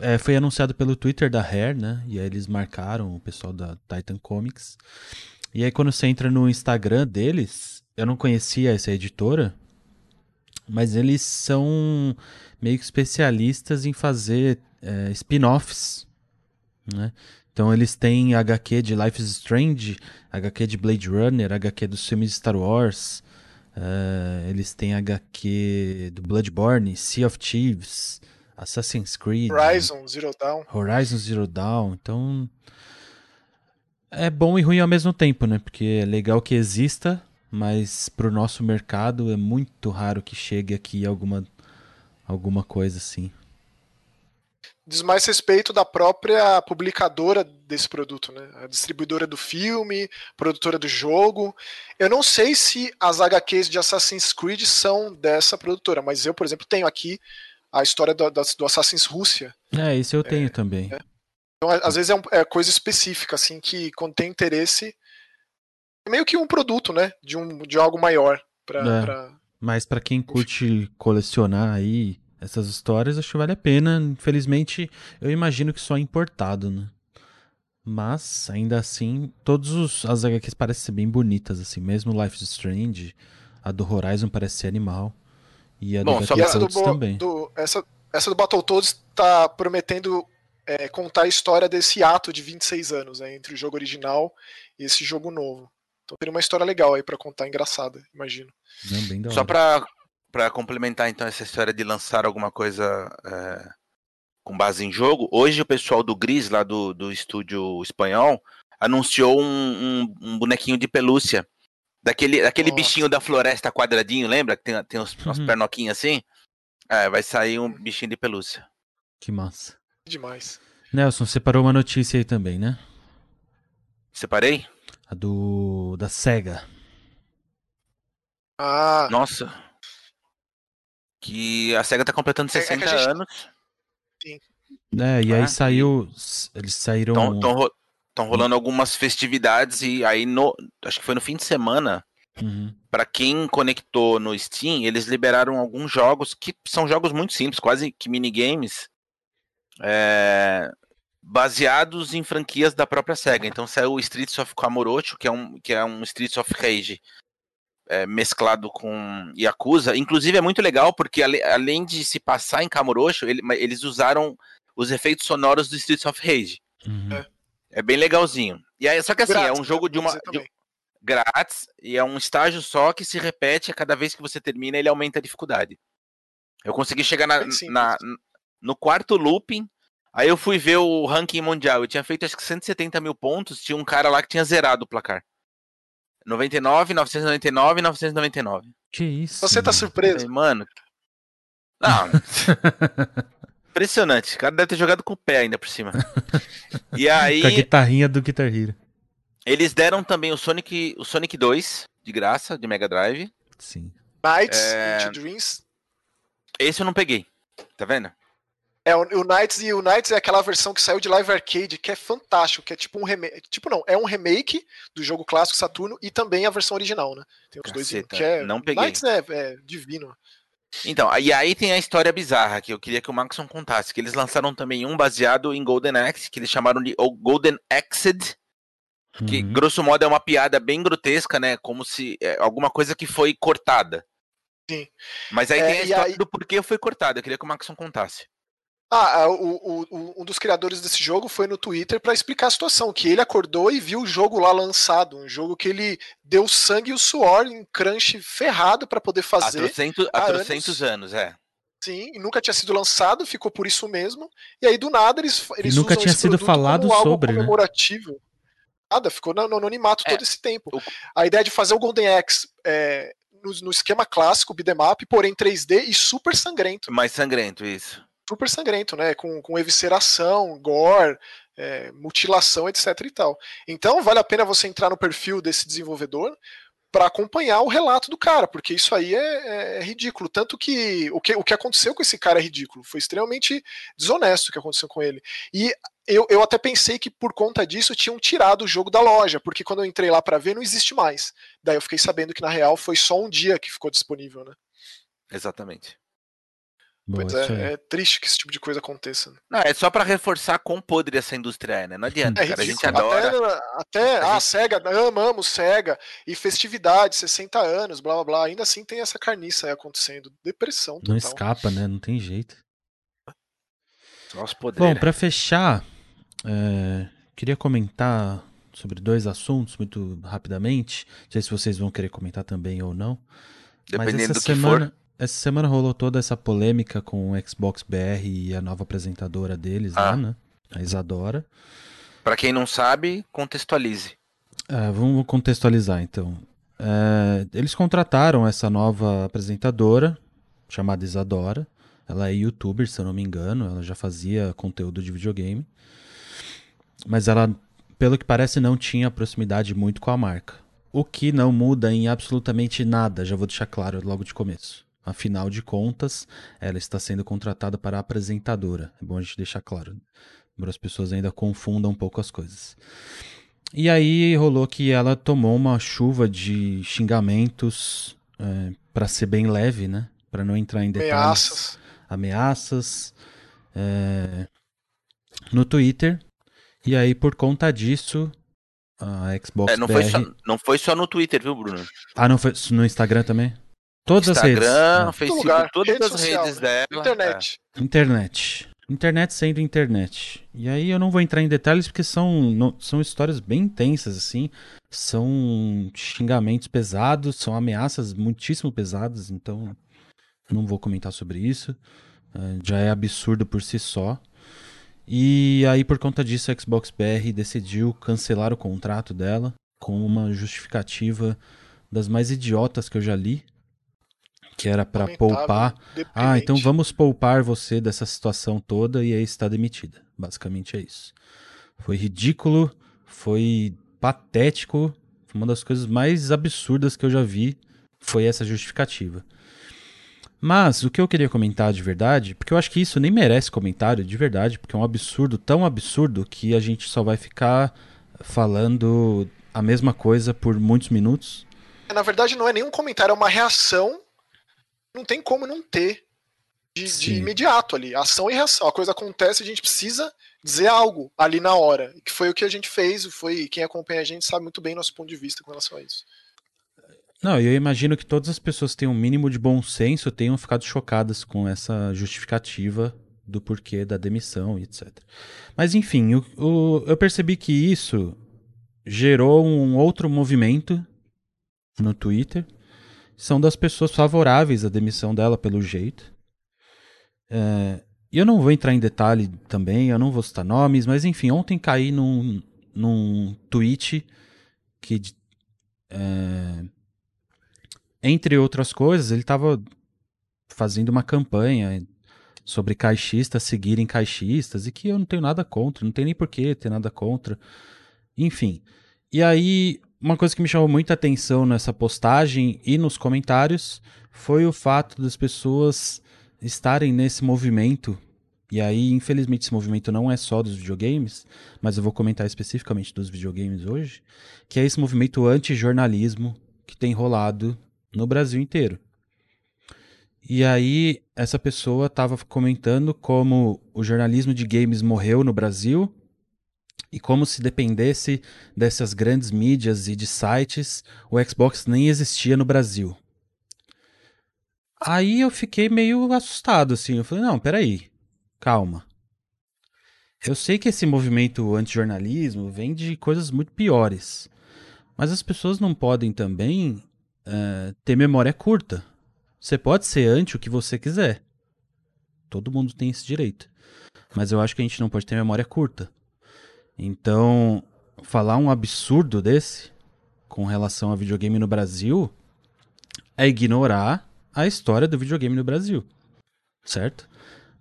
[SPEAKER 1] é, foi anunciado pelo Twitter da Rare, né? E aí eles marcaram o pessoal da Titan Comics. E aí quando você entra no Instagram deles, eu não conhecia essa editora, mas eles são meio que especialistas em fazer é, spin-offs, né? Então eles têm HQ de Life is Strange, HQ de Blade Runner, HQ dos filmes de Star Wars, é, eles têm HQ do Bloodborne, Sea of Thieves, Assassin's Creed,
[SPEAKER 3] Horizon, Zero Dawn.
[SPEAKER 1] Horizon Zero Dawn, então é bom e ruim ao mesmo tempo, né? Porque é legal que exista, mas pro nosso mercado é muito raro que chegue aqui alguma alguma coisa assim.
[SPEAKER 3] Diz mais respeito da própria publicadora desse produto, né? A distribuidora do filme, produtora do jogo. Eu não sei se as HQs de Assassin's Creed são dessa produtora, mas eu, por exemplo, tenho aqui a história do, do Assassin's Rússia.
[SPEAKER 1] É, isso eu tenho também.
[SPEAKER 3] Então, a- às vezes é, um- é coisa específica, assim, que quando tem interesse. É meio que um produto, né? De, um, de algo maior. Pra,
[SPEAKER 1] É.
[SPEAKER 3] pra-
[SPEAKER 1] Mas pra quem curte colecionar aí essas histórias, acho que vale a pena. Infelizmente, eu imagino que só é importado, né? Mas, ainda assim, todos os, as HQs parecem ser bem bonitas, assim. Mesmo Life is Strange, a do Horizon parece ser animal. E a
[SPEAKER 2] Bom,
[SPEAKER 1] do
[SPEAKER 3] E essa do,
[SPEAKER 1] Battletoads também.
[SPEAKER 3] do- essa, essa do Battletoads tá prometendo é, contar a história desse ato de 26 anos, né, entre o jogo original e esse jogo novo. Então teria uma história legal aí pra contar, engraçada, imagino.
[SPEAKER 1] Não, bem da
[SPEAKER 2] Só
[SPEAKER 1] hora.
[SPEAKER 2] Pra, pra complementar então essa história de lançar alguma coisa é, com base em jogo, hoje o pessoal do Gris, lá do, do estúdio espanhol, anunciou um, um- um bonequinho de pelúcia. Daquele, daquele bichinho da floresta quadradinho, lembra? Que tem, tem uns, umas
[SPEAKER 1] Uhum.
[SPEAKER 2] pernoquinhas assim? É, vai sair um bichinho de pelúcia.
[SPEAKER 1] Que massa.
[SPEAKER 3] Demais.
[SPEAKER 1] Nelson, separou uma notícia aí também, né?
[SPEAKER 2] Separei?
[SPEAKER 1] A do. da SEGA.
[SPEAKER 3] Ah,
[SPEAKER 2] Nossa. Que a SEGA tá completando
[SPEAKER 3] É- é que a
[SPEAKER 2] 60
[SPEAKER 3] gente-
[SPEAKER 2] anos.
[SPEAKER 1] É, e aí
[SPEAKER 2] Ah,
[SPEAKER 1] saiu. Eles saíram.
[SPEAKER 2] Estão rolando algumas festividades e aí no. Acho que foi no fim de semana
[SPEAKER 1] Uhum.
[SPEAKER 2] Para quem conectou no Steam, eles liberaram alguns jogos que são jogos muito simples, quase que minigames, é, baseados em franquias da própria SEGA. Então saiu o Streets of Kamurocho, que é um, que é um Streets of Rage é, mesclado com Yakuza. Inclusive é muito legal porque ale, além de se passar em Kamurocho, ele, eles usaram os efeitos sonoros do Streets of Rage.
[SPEAKER 1] Uhum.
[SPEAKER 3] É.
[SPEAKER 2] É bem legalzinho. E aí, só que assim, é
[SPEAKER 3] Grátis,
[SPEAKER 2] um jogo de uma. de- grátis e é um estágio só que se repete a cada vez que você termina, ele aumenta a dificuldade. Eu consegui chegar na, na- no quarto looping, aí eu fui ver o ranking mundial. Eu tinha feito acho que 170 mil pontos, tinha um cara lá que tinha zerado o placar. 99, 999 999.
[SPEAKER 1] Que isso?
[SPEAKER 3] Você tá surpreso?
[SPEAKER 2] Mano. Não, impressionante. O cara deve ter jogado com o pé ainda por cima. E aí.
[SPEAKER 1] Com a guitarrinha do Guitar Hero.
[SPEAKER 2] Eles deram também o Sonic, o Sonic 2 de graça, de Mega Drive.
[SPEAKER 1] Sim.
[SPEAKER 3] Nights
[SPEAKER 2] É.
[SPEAKER 3] into Dreams.
[SPEAKER 2] Esse eu não peguei. Tá vendo?
[SPEAKER 3] É, o, o Nights e o Nights é aquela versão que saiu de Live Arcade, que é fantástico, que é tipo um remake. Tipo, não, é um remake do jogo clássico Saturno e também a versão original, né? Tem os dois
[SPEAKER 2] Caceta,
[SPEAKER 3] que é.
[SPEAKER 2] não peguei.
[SPEAKER 3] Nights é, é divino.
[SPEAKER 2] Então, e aí tem a história bizarra que eu queria que o Maxon contasse, que eles lançaram também um baseado em Golden Axe, que eles chamaram de o Golden Axed, que
[SPEAKER 1] Uhum.
[SPEAKER 2] grosso modo é uma piada bem grotesca, né? Como se é, alguma coisa que foi cortada.
[SPEAKER 3] Sim.
[SPEAKER 2] Mas aí
[SPEAKER 3] É,
[SPEAKER 2] tem a história
[SPEAKER 3] aí-
[SPEAKER 2] do porquê foi cortada. Eu queria que o Maxon contasse.
[SPEAKER 3] Ah, ah, o, o- o- um dos criadores desse jogo foi no Twitter pra explicar a situação, que ele acordou e viu o jogo lá lançado, um jogo que ele deu sangue e o suor em crunch ferrado pra poder fazer.
[SPEAKER 2] há
[SPEAKER 3] há
[SPEAKER 2] trocentos anos, é.
[SPEAKER 3] Sim, e nunca tinha sido lançado, ficou por isso mesmo. E aí, do nada, eles, eles
[SPEAKER 1] nunca
[SPEAKER 3] usam
[SPEAKER 1] tinha
[SPEAKER 3] esse
[SPEAKER 1] sido falado
[SPEAKER 3] como algo
[SPEAKER 1] sobre, né?
[SPEAKER 3] comemorativo. Nada, ficou no, no anonimato
[SPEAKER 2] É,
[SPEAKER 3] todo esse tempo.
[SPEAKER 2] o-
[SPEAKER 3] A ideia de fazer o Golden Axe é, no, no esquema clássico, beat'em up, porém 3D e super sangrento.
[SPEAKER 2] Mais sangrento, isso.
[SPEAKER 3] Super sangrento, né? Com, com evisceração, gore, é, mutilação, etc e tal. Então, vale a pena você entrar no perfil desse desenvolvedor para acompanhar o relato do cara, porque isso aí é, é ridículo. Tanto que o, que o que aconteceu com esse cara é ridículo. Foi extremamente desonesto o que aconteceu com ele. E eu, eu até pensei que por conta disso tinham tirado o jogo da loja, porque quando eu entrei lá para ver não existe mais. Daí eu fiquei sabendo que na real foi só um dia que ficou disponível, né?
[SPEAKER 2] Exatamente.
[SPEAKER 3] Pois é, é triste que esse tipo de coisa aconteça. né?
[SPEAKER 2] Não, é só pra reforçar quão podre essa indústria é, né? Não adianta,
[SPEAKER 3] É
[SPEAKER 2] cara. A gente adora.
[SPEAKER 3] Até, até
[SPEAKER 2] A
[SPEAKER 3] ah,
[SPEAKER 2] gente-
[SPEAKER 3] SEGA, amamos SEGA, e festividade, 60 anos, blá blá blá. Ainda assim tem essa carniça aí acontecendo. Depressão total.
[SPEAKER 1] Não escapa, né? Não tem jeito.
[SPEAKER 2] Nossa,
[SPEAKER 1] Bom,
[SPEAKER 2] podreira.
[SPEAKER 1] pra fechar, é, queria comentar sobre dois assuntos muito rapidamente. Não sei se vocês vão querer comentar também ou não.
[SPEAKER 2] Dependendo do
[SPEAKER 1] essa
[SPEAKER 2] que
[SPEAKER 1] semana,
[SPEAKER 2] for.
[SPEAKER 1] Essa semana rolou toda essa polêmica com o Xbox BR e a nova apresentadora deles
[SPEAKER 2] Ah.
[SPEAKER 1] lá, né? A Isadora.
[SPEAKER 2] Pra quem não sabe, contextualize.
[SPEAKER 1] É, vamos contextualizar então. É, eles contrataram essa nova apresentadora, chamada Isadora. Ela é youtuber, se eu não me engano. Ela já fazia conteúdo de videogame. Mas ela, pelo que parece, não tinha proximidade muito com a marca. O que não muda em absolutamente nada, já vou deixar claro logo de começo. Afinal de contas, ela está sendo contratada para apresentadora. É bom a gente deixar claro. Embora as pessoas ainda confundam um pouco as coisas. E aí rolou que ela tomou uma chuva de xingamentos, é, para ser bem leve, né? Para não entrar em detalhes.
[SPEAKER 3] Ameaças.
[SPEAKER 1] Ameaças. é, no Twitter. E aí, por conta disso, a Xbox
[SPEAKER 2] É, não, foi
[SPEAKER 1] BR...
[SPEAKER 2] só, não foi só no Twitter, viu, Bruno?
[SPEAKER 1] Ah, não foi no Instagram também? Todas as redes.
[SPEAKER 2] Instagram? Facebook,
[SPEAKER 3] lugar,
[SPEAKER 2] todas
[SPEAKER 3] rede
[SPEAKER 2] as
[SPEAKER 3] social,
[SPEAKER 2] redes
[SPEAKER 3] né?
[SPEAKER 2] dela.
[SPEAKER 3] Internet.
[SPEAKER 1] Internet. Internet sendo internet. E aí eu não vou entrar em detalhes porque são, não- são histórias bem intensas, assim. São xingamentos pesados, são ameaças muitíssimo pesadas, então não vou comentar sobre isso. Eh, já é absurdo por si só. E aí, por conta disso, a Xbox BR decidiu cancelar o contrato dela com uma justificativa das mais idiotas que eu já li. Que era pra
[SPEAKER 3] Lamentável,
[SPEAKER 1] poupar ah,
[SPEAKER 3] deprimente.
[SPEAKER 1] então vamos poupar você dessa situação toda e aí está demitida. Basicamente é isso. Foi ridículo, foi patético, uma das coisas mais absurdas que eu já vi foi essa justificativa. Mas o que eu queria comentar de verdade, porque eu acho que isso nem merece comentário de verdade, porque é um absurdo tão absurdo que a gente só vai ficar falando a mesma coisa por muitos minutos.
[SPEAKER 3] Na verdade, não é nenhum comentário, é uma reação. Não tem como não ter de, de imediato ali. Ação e reação. A coisa acontece, a gente precisa dizer algo ali na hora. Que foi o que a gente fez, foi quem acompanha a gente sabe muito bem nosso ponto de vista com relação a isso.
[SPEAKER 1] Não, eu imagino que todas as pessoas que têm um mínimo de bom senso tenham ficado chocadas com essa justificativa do porquê da demissão e etc. Mas enfim, o, o, eu percebi que isso gerou um outro movimento no Twitter. São das pessoas favoráveis à demissão dela, pelo jeito. É, eu não vou entrar em detalhe também, eu não vou citar nomes, mas enfim, ontem caí num, num tweet que é, entre outras coisas, ele estava fazendo uma campanha sobre caixistas seguirem caixistas e que eu não tenho nada contra, não tem nem porquê ter nada contra. Enfim. E aí, uma coisa que me chamou muita atenção nessa postagem e nos comentários foi o fato das pessoas estarem nesse movimento. E aí, infelizmente, esse movimento não é só dos videogames, mas eu vou comentar especificamente dos videogames hoje, que é esse movimento anti-jornalismo que tem rolado no Brasil inteiro. E aí, essa pessoa estava comentando como o jornalismo de games morreu no Brasil e como se dependesse dessas grandes mídias e de sites, o Xbox nem existia no Brasil. Aí eu fiquei meio assustado, assim. Eu falei, não, peraí, calma. Eu sei que esse movimento anti-jornalismo vem de coisas muito piores. Mas as pessoas não podem também uh, ter memória curta. Você pode ser anti o que você quiser. Todo mundo tem esse direito. Mas eu acho que a gente não pode ter memória curta. Então, falar um absurdo desse com relação a videogame no Brasil é ignorar a história do videogame no Brasil. Certo?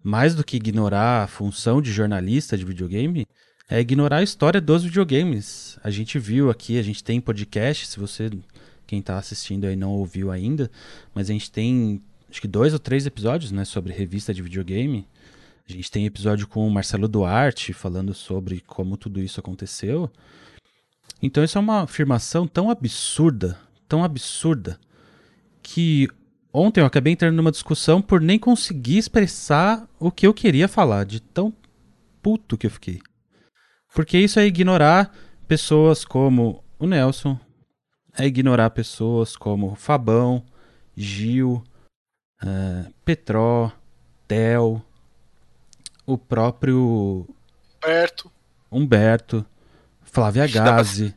[SPEAKER 1] Mais do que ignorar a função de jornalista de videogame, é ignorar a história dos videogames. A gente viu aqui, a gente tem podcast, se você quem está assistindo aí não ouviu ainda, mas a gente tem acho que dois ou três episódios, né, sobre revista de videogame. A gente tem episódio com o Marcelo Duarte falando sobre como tudo isso aconteceu. Então isso é uma afirmação tão absurda, tão absurda, que ontem eu acabei entrando numa discussão por nem conseguir expressar o que eu queria falar, de tão puto que eu fiquei. Porque isso é ignorar pessoas como o Nelson, é ignorar pessoas como Fabão, Gil, uh, Petró, Tel, o próprio
[SPEAKER 3] Humberto,
[SPEAKER 1] Humberto Flávia Gazi.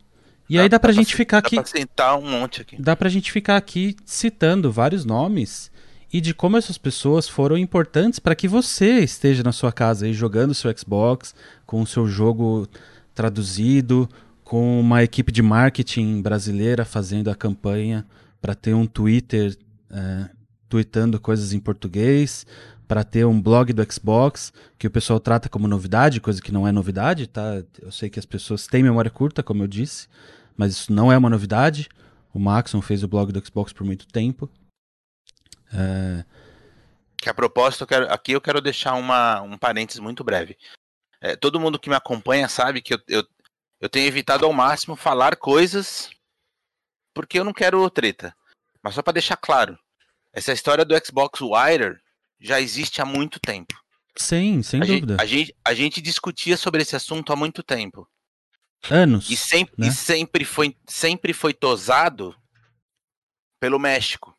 [SPEAKER 1] E aí dá pra dá gente pra, ficar aqui. Dá
[SPEAKER 2] pra sentar um monte aqui.
[SPEAKER 1] Dá pra gente ficar aqui citando vários nomes e de como essas pessoas foram importantes para que você esteja na sua casa aí jogando seu Xbox com o seu jogo traduzido com uma equipe de marketing brasileira fazendo a campanha para ter um Twitter é, tweetando coisas em português, para ter um blog do Xbox que o pessoal trata como novidade, coisa que não é novidade, tá? Eu sei que as pessoas têm memória curta, como eu disse, mas isso não é uma novidade. O Maxon fez o blog do Xbox por muito tempo. É...
[SPEAKER 2] Que a propósito, eu quero, aqui eu quero deixar uma, um parênteses muito breve. É, todo mundo que me acompanha sabe que eu, eu, eu tenho evitado ao máximo falar coisas porque eu não quero treta. Mas só para deixar claro, essa história do Xbox Wire já existe há muito tempo.
[SPEAKER 1] Sim, sem
[SPEAKER 2] a
[SPEAKER 1] dúvida.
[SPEAKER 2] Gente, a, gente, a gente discutia sobre esse assunto há muito tempo.
[SPEAKER 1] Anos.
[SPEAKER 2] E sempre, né? e sempre, foi, sempre foi tosado pelo México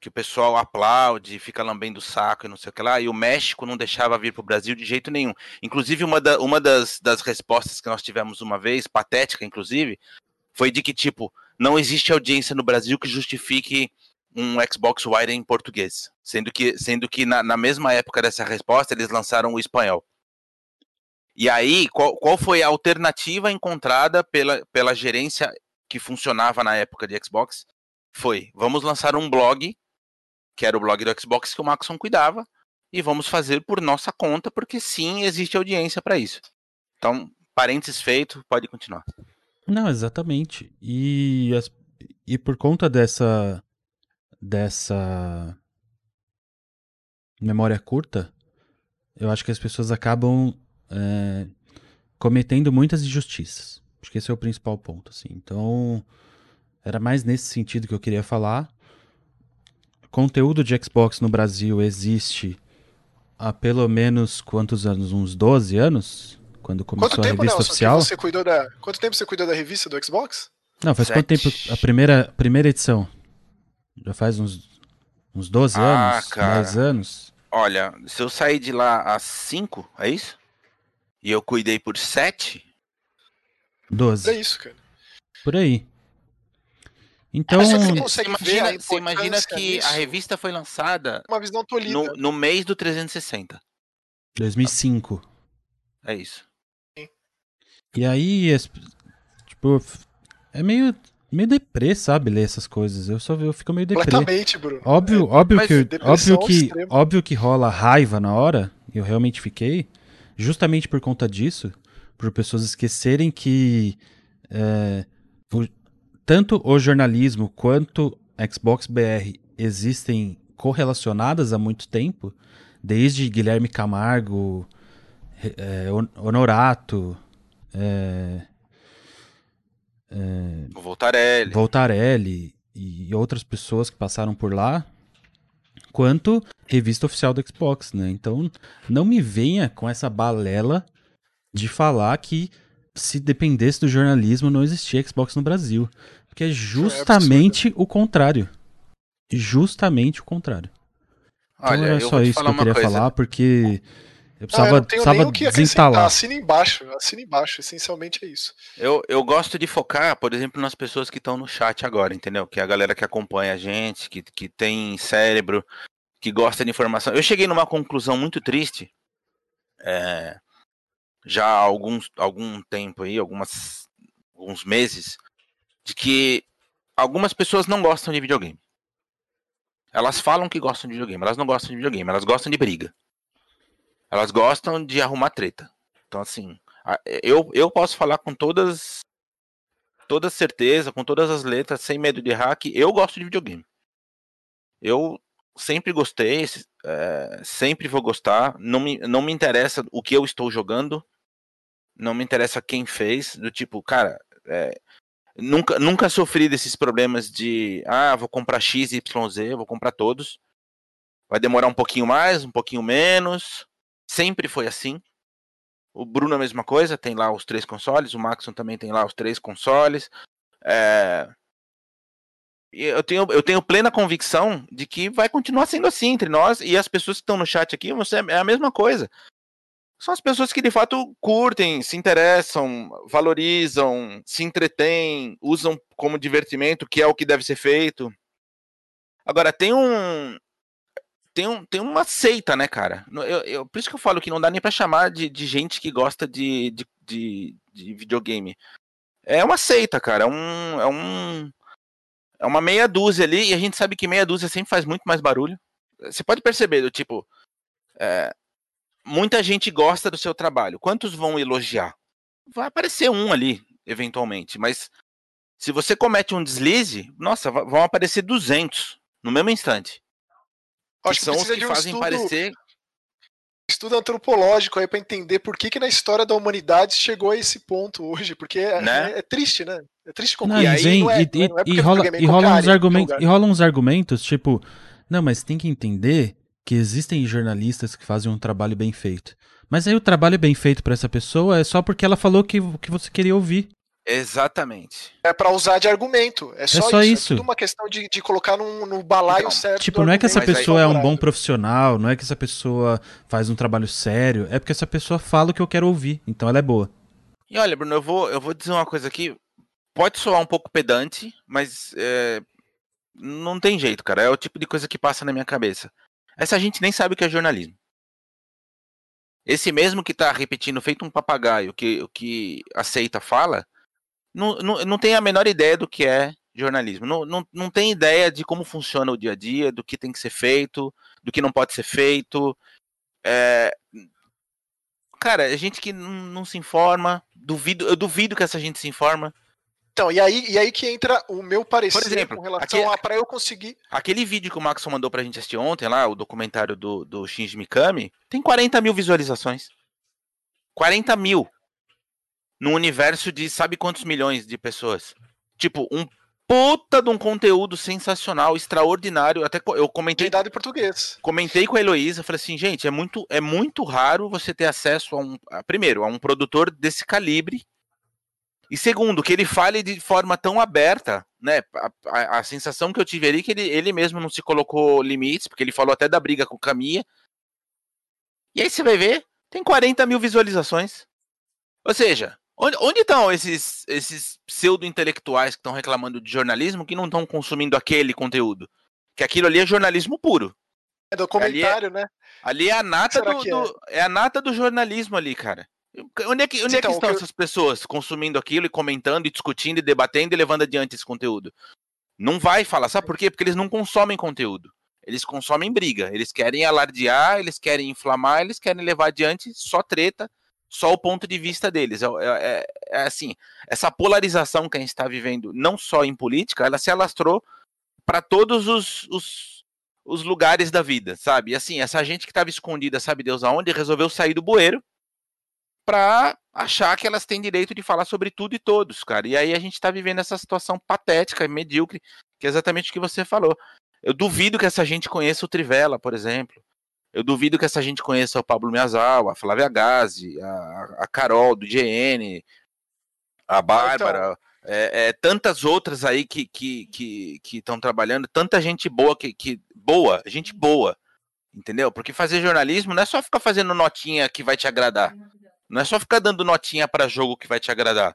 [SPEAKER 2] que o pessoal aplaude, fica lambendo o saco e não sei o que lá, e o México não deixava vir para o Brasil de jeito nenhum. Inclusive, uma, da, uma das, das respostas que nós tivemos uma vez, patética inclusive, foi de que, tipo, não existe audiência no Brasil que justifique um Xbox Wire em português. Sendo que, sendo que na, na mesma época dessa resposta, eles lançaram o espanhol. E aí, qual, qual foi a alternativa encontrada pela, pela gerência que funcionava na época de Xbox? Foi, vamos lançar um blog que era o blog do Xbox que o Maxon cuidava, e vamos fazer por nossa conta, porque sim, existe audiência para isso. Então, parênteses feito, pode continuar.
[SPEAKER 1] Não, exatamente. E, as, e por conta dessa dessa memória curta, eu acho que as pessoas acabam é, cometendo muitas injustiças. Acho que esse é o principal ponto. Assim. Então, Era mais nesse sentido que eu queria falar. Conteúdo de Xbox no Brasil existe há pelo menos quantos anos? Uns 12 anos? Quando começou
[SPEAKER 3] Quanto
[SPEAKER 1] a
[SPEAKER 3] tempo,
[SPEAKER 1] revista
[SPEAKER 3] Nelson,
[SPEAKER 1] oficial?
[SPEAKER 3] você cuidou da... Quanto tempo você cuidou da revista do Xbox?
[SPEAKER 1] Não, faz quanto tempo
[SPEAKER 2] Sete.
[SPEAKER 1] a primeira, primeira edição? Já faz uns, uns 12
[SPEAKER 2] Ah,
[SPEAKER 1] anos?
[SPEAKER 2] cara.
[SPEAKER 1] 10 anos?
[SPEAKER 2] Olha, se eu sair de lá às 5, é isso? E eu cuidei por 7,
[SPEAKER 1] 12.
[SPEAKER 3] É isso, cara.
[SPEAKER 1] Por aí. Então,
[SPEAKER 3] você
[SPEAKER 2] você
[SPEAKER 3] consegue ver
[SPEAKER 2] imagina,
[SPEAKER 3] a
[SPEAKER 2] você imagina que
[SPEAKER 3] nisso?
[SPEAKER 2] a revista foi lançada
[SPEAKER 3] Uma visão tolhida.
[SPEAKER 2] no, no mês do 360.
[SPEAKER 1] 2005.
[SPEAKER 2] É isso.
[SPEAKER 1] E aí, tipo, é meio, meio deprê, sabe, ler essas coisas. Eu só eu fico meio deprê.
[SPEAKER 3] Completamente, Bruno.
[SPEAKER 1] Óbvio, óbvio,
[SPEAKER 2] mas
[SPEAKER 1] que,
[SPEAKER 3] depressão
[SPEAKER 1] óbvio, que,
[SPEAKER 3] extremo.
[SPEAKER 1] óbvio que rola raiva na hora, eu realmente fiquei, justamente por conta disso, por pessoas esquecerem que é, o- tanto o jornalismo quanto Xbox BR existem correlacionadas há muito tempo, desde Guilherme Camargo, é, Hon- Honorato, é,
[SPEAKER 2] O Voltarelli.
[SPEAKER 1] Voltarelli e outras pessoas que passaram por lá, quanto revista oficial do Xbox, né? Então, não me venha com essa balela de falar que se dependesse do jornalismo não existia Xbox no Brasil, porque é justamente o contrário. Justamente o contrário. Então
[SPEAKER 2] Olha,
[SPEAKER 1] era
[SPEAKER 2] eu
[SPEAKER 1] só isso que eu queria
[SPEAKER 2] coisa.
[SPEAKER 1] falar, porque eu
[SPEAKER 3] Não, eu
[SPEAKER 1] precisava,
[SPEAKER 3] não tenho nem
[SPEAKER 1] precisava
[SPEAKER 3] o que
[SPEAKER 1] desentalar.
[SPEAKER 3] Assina embaixo. Assina embaixo. Essencialmente é isso.
[SPEAKER 2] Eu, eu gosto de focar, por exemplo, nas pessoas que estão no chat agora, entendeu? Que é a galera que acompanha a gente, que, que tem cérebro, que gosta de informação. Eu cheguei numa conclusão muito triste, é, já há alguns, algum tempo aí, algumas, alguns meses, de que algumas pessoas não gostam de videogame. Elas falam que gostam de videogame, elas não gostam de videogame, elas gostam de briga. Elas gostam de arrumar treta. Então, assim, eu, eu posso falar com todas toda certeza, com todas as letras, sem medo de errar, que eu gosto de videogame. Eu sempre gostei, é, sempre vou gostar. Não me, não me interessa o que eu estou jogando, não me interessa quem fez. Do tipo, cara, é, nunca, nunca sofri desses problemas de ah, vou comprar X, Y, Z, vou comprar todos. Vai demorar um pouquinho mais, um pouquinho menos. Sempre foi assim. O Bruno é a mesma coisa, tem lá os três consoles, o Maxon também tem lá os três consoles. É, Eu tenho, eu tenho plena convicção de que vai continuar sendo assim entre nós e as pessoas que estão no chat aqui, você é a mesma coisa. São as pessoas que de fato curtem, se interessam, valorizam, se entretêm, usam como divertimento, que é o que deve ser feito. Agora, tem um. Tem, um, tem uma seita, né, cara? Eu, eu- por isso que eu falo que não dá nem pra chamar de, de gente que gosta de, de, de, de videogame. É uma seita, cara. É um, é um. É uma meia dúzia ali, e a gente sabe que meia dúzia sempre faz muito mais barulho. Você pode perceber, do tipo. é, muita gente gosta do seu trabalho. Quantos vão elogiar? Vai aparecer um ali, eventualmente. Mas se você comete um deslize, nossa, vão aparecer 200 no mesmo instante.
[SPEAKER 3] Acho
[SPEAKER 2] que
[SPEAKER 3] que
[SPEAKER 2] são os que
[SPEAKER 3] um
[SPEAKER 2] fazem
[SPEAKER 3] estudo,
[SPEAKER 2] parecer.
[SPEAKER 3] estudo antropológico aí para entender por que, que na história da humanidade chegou a esse ponto hoje. Porque é,
[SPEAKER 2] Né?
[SPEAKER 3] é- é triste, né? É triste como
[SPEAKER 1] Não,
[SPEAKER 2] E
[SPEAKER 1] e
[SPEAKER 2] aí
[SPEAKER 1] vem,
[SPEAKER 3] não é-
[SPEAKER 1] e,
[SPEAKER 3] não é-
[SPEAKER 1] e-
[SPEAKER 3] não é
[SPEAKER 1] e rola,
[SPEAKER 3] é
[SPEAKER 1] e rola uns argumentos, e rolam uns argumentos, tipo, não, mas tem que entender que existem jornalistas que fazem um trabalho bem feito. Mas aí o trabalho bem feito pra essa pessoa é só porque ela falou que, que você queria ouvir.
[SPEAKER 2] Exatamente.
[SPEAKER 3] É para usar de argumento. É só,
[SPEAKER 1] só
[SPEAKER 3] isso.
[SPEAKER 1] isso.
[SPEAKER 3] É tudo uma questão de, de colocar num- no balaio
[SPEAKER 2] Então,
[SPEAKER 3] certo.
[SPEAKER 1] Tipo, não é que essa pessoa é um bom profissional, não é que essa pessoa faz um trabalho sério, é porque essa pessoa fala o que eu quero ouvir, então ela é boa.
[SPEAKER 2] E olha, Bruno, eu vou, eu vou dizer uma coisa aqui. Pode soar um pouco pedante, mas é, não tem jeito, cara. É o tipo de coisa que passa na minha cabeça. Essa gente nem sabe o que é jornalismo. Esse mesmo que tá repetindo, feito um papagaio, que, o que aceita fala, não, não, não tem a menor ideia do que é jornalismo. Não, não, não tem ideia de como funciona o dia a dia, do que tem que ser feito, do que não pode ser feito. É, Cara, é gente que não, se informa. Duvido, eu duvido que essa gente se informa.
[SPEAKER 3] Então, e aí, e aí que entra o meu parecer
[SPEAKER 2] Por exemplo,
[SPEAKER 3] com relação
[SPEAKER 2] aqui-
[SPEAKER 3] a para eu conseguir.
[SPEAKER 2] Aquele vídeo que o Maxon mandou pra gente assistir ontem, lá, o documentário do, do Shinji Mikami, tem 40 mil visualizações. 40 mil. Num universo de sabe quantos milhões de pessoas. Tipo, um, puta de um conteúdo sensacional, extraordinário. Até eu comentei.
[SPEAKER 3] Dado em português.
[SPEAKER 2] Comentei com a Heloísa, falei assim, gente, é muito, é muito raro você ter acesso a um. A, primeiro, a um produtor desse calibre. E segundo, que ele fale de forma tão aberta, né? A, a, a sensação que eu tive ali é que ele, ele mesmo não se colocou limites, porque ele falou até da briga com o Caminha. E aí você vai ver, tem 40 mil visualizações. Ou seja, onde, onde estão esses, esses pseudo-intelectuais que estão reclamando de jornalismo que não estão consumindo aquele conteúdo? Que aquilo ali é jornalismo puro.
[SPEAKER 3] É documentário,
[SPEAKER 2] ali
[SPEAKER 3] é, né?
[SPEAKER 2] Ali é a nata do, do é? é? a nata do jornalismo ali, cara. Onde é que, onde então, é que estão que eu... essas pessoas consumindo aquilo e comentando, e discutindo, e debatendo e levando adiante esse conteúdo? Não vai falar, sabe por quê? Porque eles não consomem conteúdo. Eles consomem briga. Eles querem alardear, eles querem inflamar, eles querem levar adiante só treta, só o ponto de vista deles. É, é, é, é assim, essa polarização que a gente está vivendo, não só em política, ela se alastrou para todos os, os, os, lugares da vida, sabe? E assim, essa gente que estava escondida, sabe Deus aonde, resolveu sair do bueiro para achar que elas têm direito de falar sobre tudo e todos, cara. E aí a gente está vivendo essa situação patética e medíocre, que é exatamente o que você falou. Eu duvido que essa gente conheça o Trivela, por exemplo. Eu duvido que essa gente conheça o Pablo Miazal, a Flávia Gazi, a, a Carol do GN, a Bárbara, então... é, é, tantas outras aí que que que estão trabalhando, tanta gente boa que, que boa, gente boa, entendeu? Porque fazer jornalismo não é só ficar fazendo notinha que vai te agradar, não é só ficar dando notinha para jogo que vai te agradar.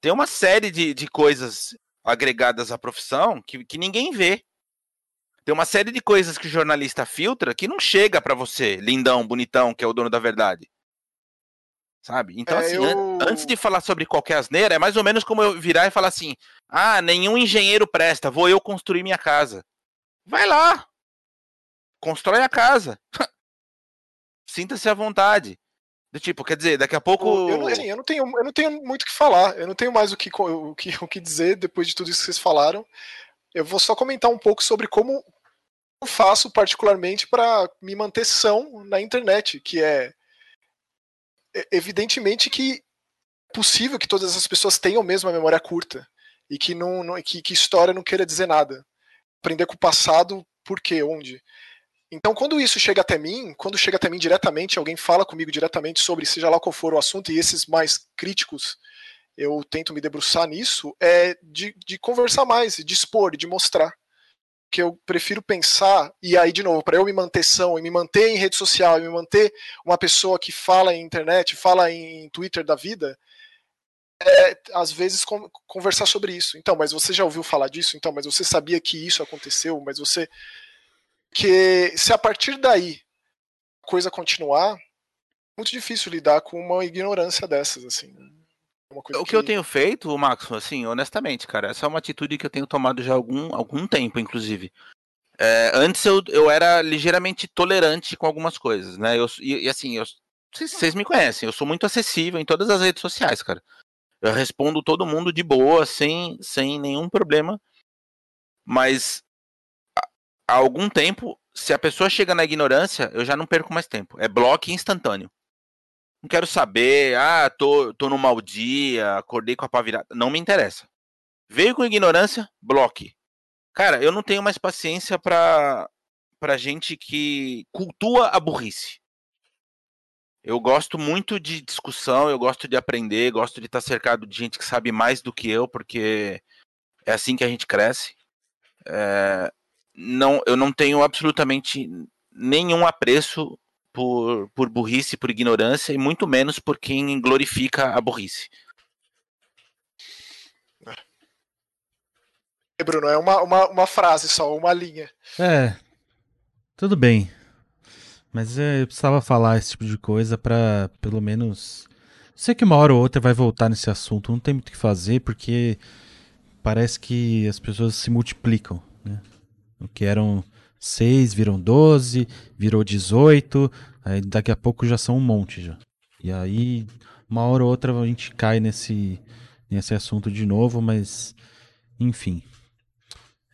[SPEAKER 2] Tem uma série de, de coisas agregadas à profissão que, que ninguém vê. Tem uma série de coisas que o jornalista filtra que não chega para você, lindão, bonitão, que é o dono da verdade. Sabe? Então, é, assim, eu... antes de falar sobre qualquer asneira, é mais ou menos como eu virar e falar assim: ah, nenhum engenheiro presta, vou eu construir minha casa. Vai lá! Constrói a casa. Sinta-se à vontade. Do tipo, quer dizer, daqui a pouco.
[SPEAKER 3] Eu não, assim, eu não, tenho, eu não tenho muito o que falar. Eu não tenho mais o que, o, que, o que dizer depois de tudo isso que vocês falaram. Eu vou só comentar um pouco sobre como, eu faço particularmente para me manter são na internet, que é evidentemente que é possível que todas as pessoas tenham mesmo a memória curta e que não, não que, que, história não queira dizer nada. Aprender com o passado, por quê, onde. Então, quando isso chega até mim, quando chega até mim diretamente, alguém fala comigo diretamente sobre seja lá qual for o assunto, e esses mais críticos, eu tento me debruçar nisso, é de, de conversar mais, de expor, de mostrar que eu prefiro pensar, e aí, de novo, para eu me manter são e me manter em rede social, e me manter uma pessoa que fala em internet, fala em Twitter da vida, é, às vezes conversar sobre isso. Então, mas você já ouviu falar disso? Então, mas você sabia que isso aconteceu? Mas você. Que se a partir daí a coisa continuar, muito difícil lidar com uma ignorância dessas, assim.
[SPEAKER 2] O que, que, eu tenho feito, Max, assim, honestamente, cara, essa é uma atitude que eu tenho tomado já há algum, algum tempo, inclusive. É, antes eu, eu era ligeiramente tolerante com algumas coisas, né? Eu, e, e assim, eu, vocês me conhecem, eu sou muito acessível em todas as redes sociais, cara. Eu respondo todo mundo de boa, sem, sem nenhum problema. Mas há algum tempo, se a pessoa chega na ignorância, eu já não perco mais tempo. É bloco instantâneo. Não quero saber, ah, tô, tô no mau dia, acordei com a pá virada. Não me interessa. Veio com ignorância, bloque. Cara, eu não tenho mais paciência pra, pra gente que cultua a burrice. Eu gosto muito de discussão, eu gosto de aprender, gosto de estar cercado de gente que sabe mais do que eu, porque é assim que a gente cresce. É, não, eu não tenho absolutamente nenhum apreço por, por burrice, por ignorância, e muito menos por quem glorifica a burrice.
[SPEAKER 3] É, Bruno, é uma, uma, uma frase só, uma linha.
[SPEAKER 1] É, tudo bem. Mas é, eu precisava falar esse tipo de coisa para pelo menos. Sei que uma hora ou outra vai voltar nesse assunto, não tem muito o que fazer, porque parece que as pessoas se multiplicam. Né? O que eram 6 viram 12, virou 18, aí daqui a pouco já são um monte já. E aí, uma hora ou outra a gente cai nesse, nesse assunto de novo, mas enfim.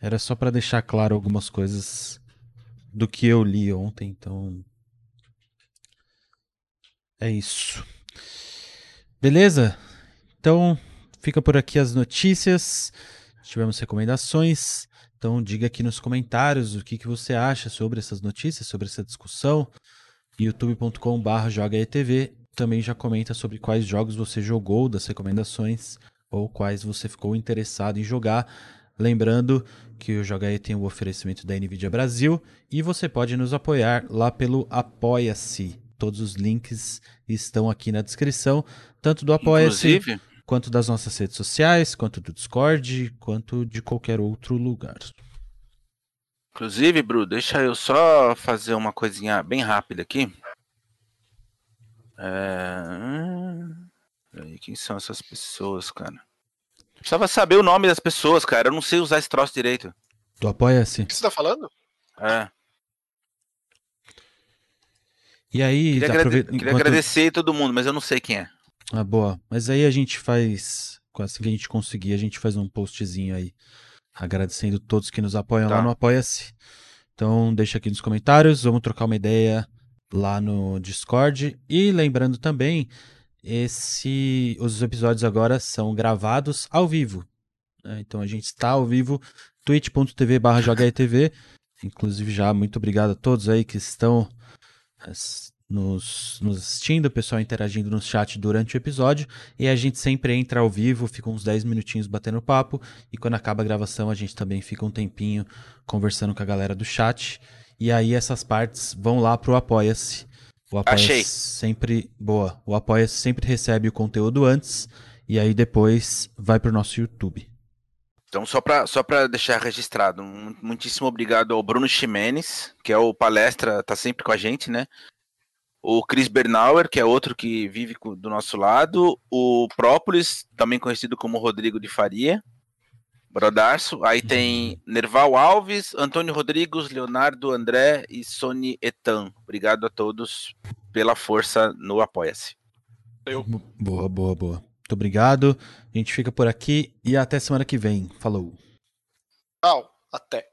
[SPEAKER 1] Era só para deixar claro algumas coisas do que eu li ontem, então. É isso. Beleza? Então, fica por aqui as notícias. tivemos recomendações. Então diga aqui nos comentários o que, que você acha sobre essas notícias, sobre essa discussão. youtube.com.br jogaetv também já comenta sobre quais jogos você jogou das recomendações ou quais você ficou interessado em jogar. Lembrando que o Joga tem o oferecimento da Nvidia Brasil e você pode nos apoiar lá pelo Apoia-se. Todos os links estão aqui na descrição, tanto do Apoia-se quanto das nossas redes sociais, quanto do Discord, quanto de qualquer outro lugar.
[SPEAKER 2] Inclusive, Bru, deixa eu só fazer uma coisinha bem rápida aqui. É... Quem são essas pessoas, cara? Precisava saber o nome das pessoas, cara. Eu não sei usar esse troço direito.
[SPEAKER 1] Tu apoia-se.
[SPEAKER 3] O que você tá falando?
[SPEAKER 2] É.
[SPEAKER 1] E aí,
[SPEAKER 2] queria, agrade queria agradecer todo mundo, mas eu não sei quem é.
[SPEAKER 1] Ah, boa. Mas aí a gente faz, assim que a gente conseguir, a gente faz um postzinho aí, agradecendo todos que nos apoiam tá. lá no Apoia-se. Então, deixa aqui nos comentários, vamos trocar uma ideia lá no Discord. E lembrando também esse, os episódios agora são gravados ao vivo. Né? Então a gente está ao vivo, twitch.tv barra Inclusive já muito obrigado a todos aí que estão nos, nos assistindo, o pessoal interagindo no chat durante o episódio. E a gente sempre entra ao vivo, fica uns 10 minutinhos batendo papo. E quando acaba a gravação, a gente também fica um tempinho conversando com a galera do chat. E aí essas partes vão lá pro Apoia-se o Apoia
[SPEAKER 2] Achei.
[SPEAKER 1] sempre. Boa. O Apoia sempre recebe o conteúdo antes e aí depois vai pro nosso YouTube.
[SPEAKER 2] Então, só para só deixar registrado, muitíssimo obrigado ao Bruno Ximenes, que é o palestra, tá sempre com a gente, né? O Chris Bernauer, que é outro que vive do nosso lado. O Própolis, também conhecido como Rodrigo de Faria. Brodarço. Aí tem Nerval Alves, Antônio Rodrigues, Leonardo André e Sony Etan. Obrigado a todos pela força no Apoia-se.
[SPEAKER 1] Boa, boa, boa. Muito obrigado. A gente fica por aqui e até semana que vem. Falou.
[SPEAKER 3] Tchau. Até.